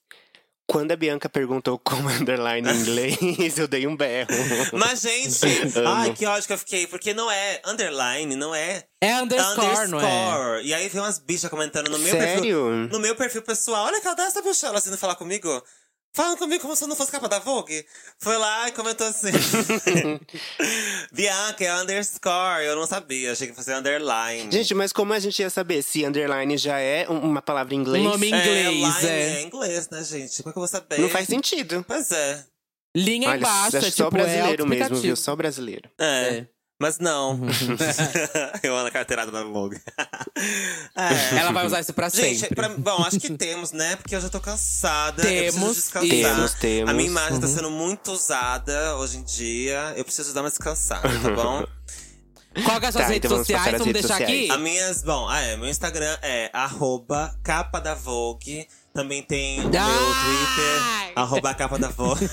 Quando a Bianca perguntou como underline em inglês, eu dei um berro. Mas, gente, ai, que ódio que eu fiquei. Porque não é underline, não é É underscore, não é? underscore. E aí vem umas bichas comentando no meu perfil. Sério? No meu perfil pessoal. Olha que audácia, bicha, ela assim, falar comigo. Fala comigo como se eu não fosse capa da Vogue. Foi lá e comentou assim. Bianca é underscore. Eu não sabia, achei que fosse underline. Gente, mas como a gente ia saber se underline já é um- uma palavra em inglês? Nome em é, inglês, line é. é inglês, né, gente? Como é que eu vou saber? Não faz sentido. Pois é. Linha Olha, embaixo, acho é só tipo, brasileiro é mesmo, viu? Só brasileiro. É. É. Mas não. eu ando carteirada da Vogue. é. Ela vai usar isso pra Gente, sempre. pra- bom, acho que temos, né? Porque eu já tô cansada. eu Temos, preciso descansar. Temos, temos. A minha imagem Uhum. tá sendo muito usada hoje em dia. Eu preciso dar uma descansada, tá bom? Qual que é as suas Tá, redes então vamos sociais? Vamos redes deixar sociais. aqui? As minhas, bom, ah, é, meu Instagram é arroba capa da Vogue. Também tem o meu! Twitter, arroba capa da Vogue.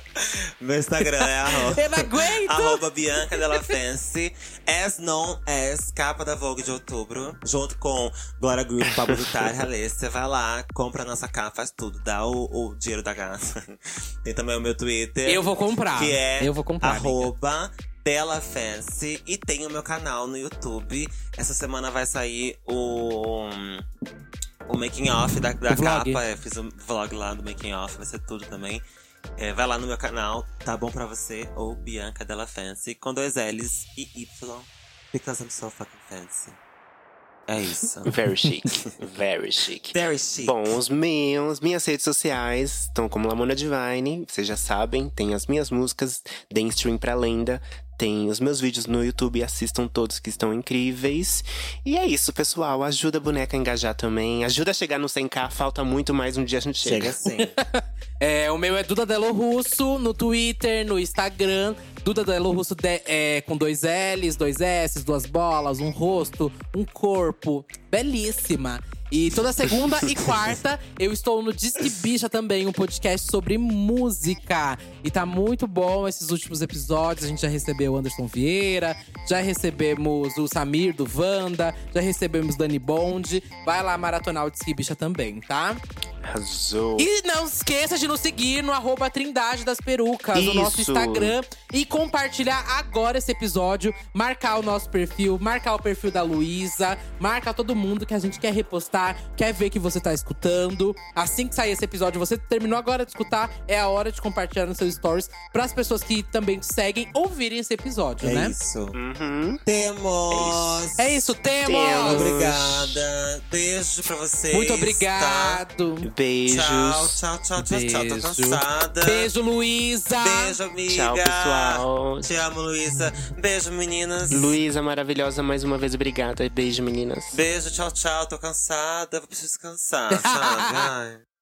meu Instagram é arroba, Eu não aguento! arroba Bianca Della Fancy, as known as capa da Vogue de outubro, junto com Glória Groove, Pablo Vittar e Alessia. Vai lá, compra a nossa capa, faz tudo, dá o, o dinheiro da gata. tem também o meu Twitter. Eu vou comprar. Que é Eu vou comprar. arroba Bela Fancy. E tem o meu canal no YouTube. Essa semana vai sair o. O making off da, da capa. Eu fiz um vlog lá do making off, vai ser tudo também. É, vai lá no meu canal, tá bom pra você? Ou Bianca Della Fancy, com dois L's e Y. Because I'm so fucking fancy. É isso. Very chic. Very chic. Very chic. Bom, os meus, minhas redes sociais estão como Lamona Divine, vocês já sabem, tem as minhas músicas, deem stream pra lenda, tem os meus vídeos no YouTube, assistam todos que estão incríveis. E é isso, pessoal, ajuda a boneca a engajar também, ajuda a chegar no 100k, falta muito mais um dia a gente Chega chega. assim. É, o meu é Duda Delo Russo no Twitter, no Instagram. Duda Delo Russo de- é, com dois L's, dois S, duas bolas, um rosto, um corpo. Belíssima. E toda segunda e quarta eu estou no Disque Bicha também, um podcast sobre música. E tá muito bom esses últimos episódios. A gente já recebeu o Anderson Vieira, já recebemos o Samir do Wanda, já recebemos Dani Bond. Vai lá maratonar o Disque Bicha também, tá? Arrasou. E não esqueça de nos seguir no arroba Trindade das Perucas, no nosso Isso. Instagram. E compartilhar agora esse episódio. Marcar o nosso perfil, marcar o perfil da Luísa. Marcar todo mundo que a gente quer repostar, quer ver que você tá escutando. Assim que sair esse episódio, você terminou agora de escutar, é a hora de compartilhar nos seus stories. Para as pessoas que também te seguem ouvirem esse episódio, É né? isso. Uhum. Temos! É isso, temos! Temos. Obrigada. Beijo pra vocês. Muito tá? Beijos. Tchau, tchau, tchau, tchau, tchau. Tô Beijo. cansada. Beijo, Luísa! Beijo, amiga. Tchau, pessoal. Te amo, Luísa. Beijo, meninas. Luísa maravilhosa, mais uma vez, obrigada. Beijo, meninas. Beijo, tchau, tchau. Tô cansada. Preciso descansar, sabe? Ai.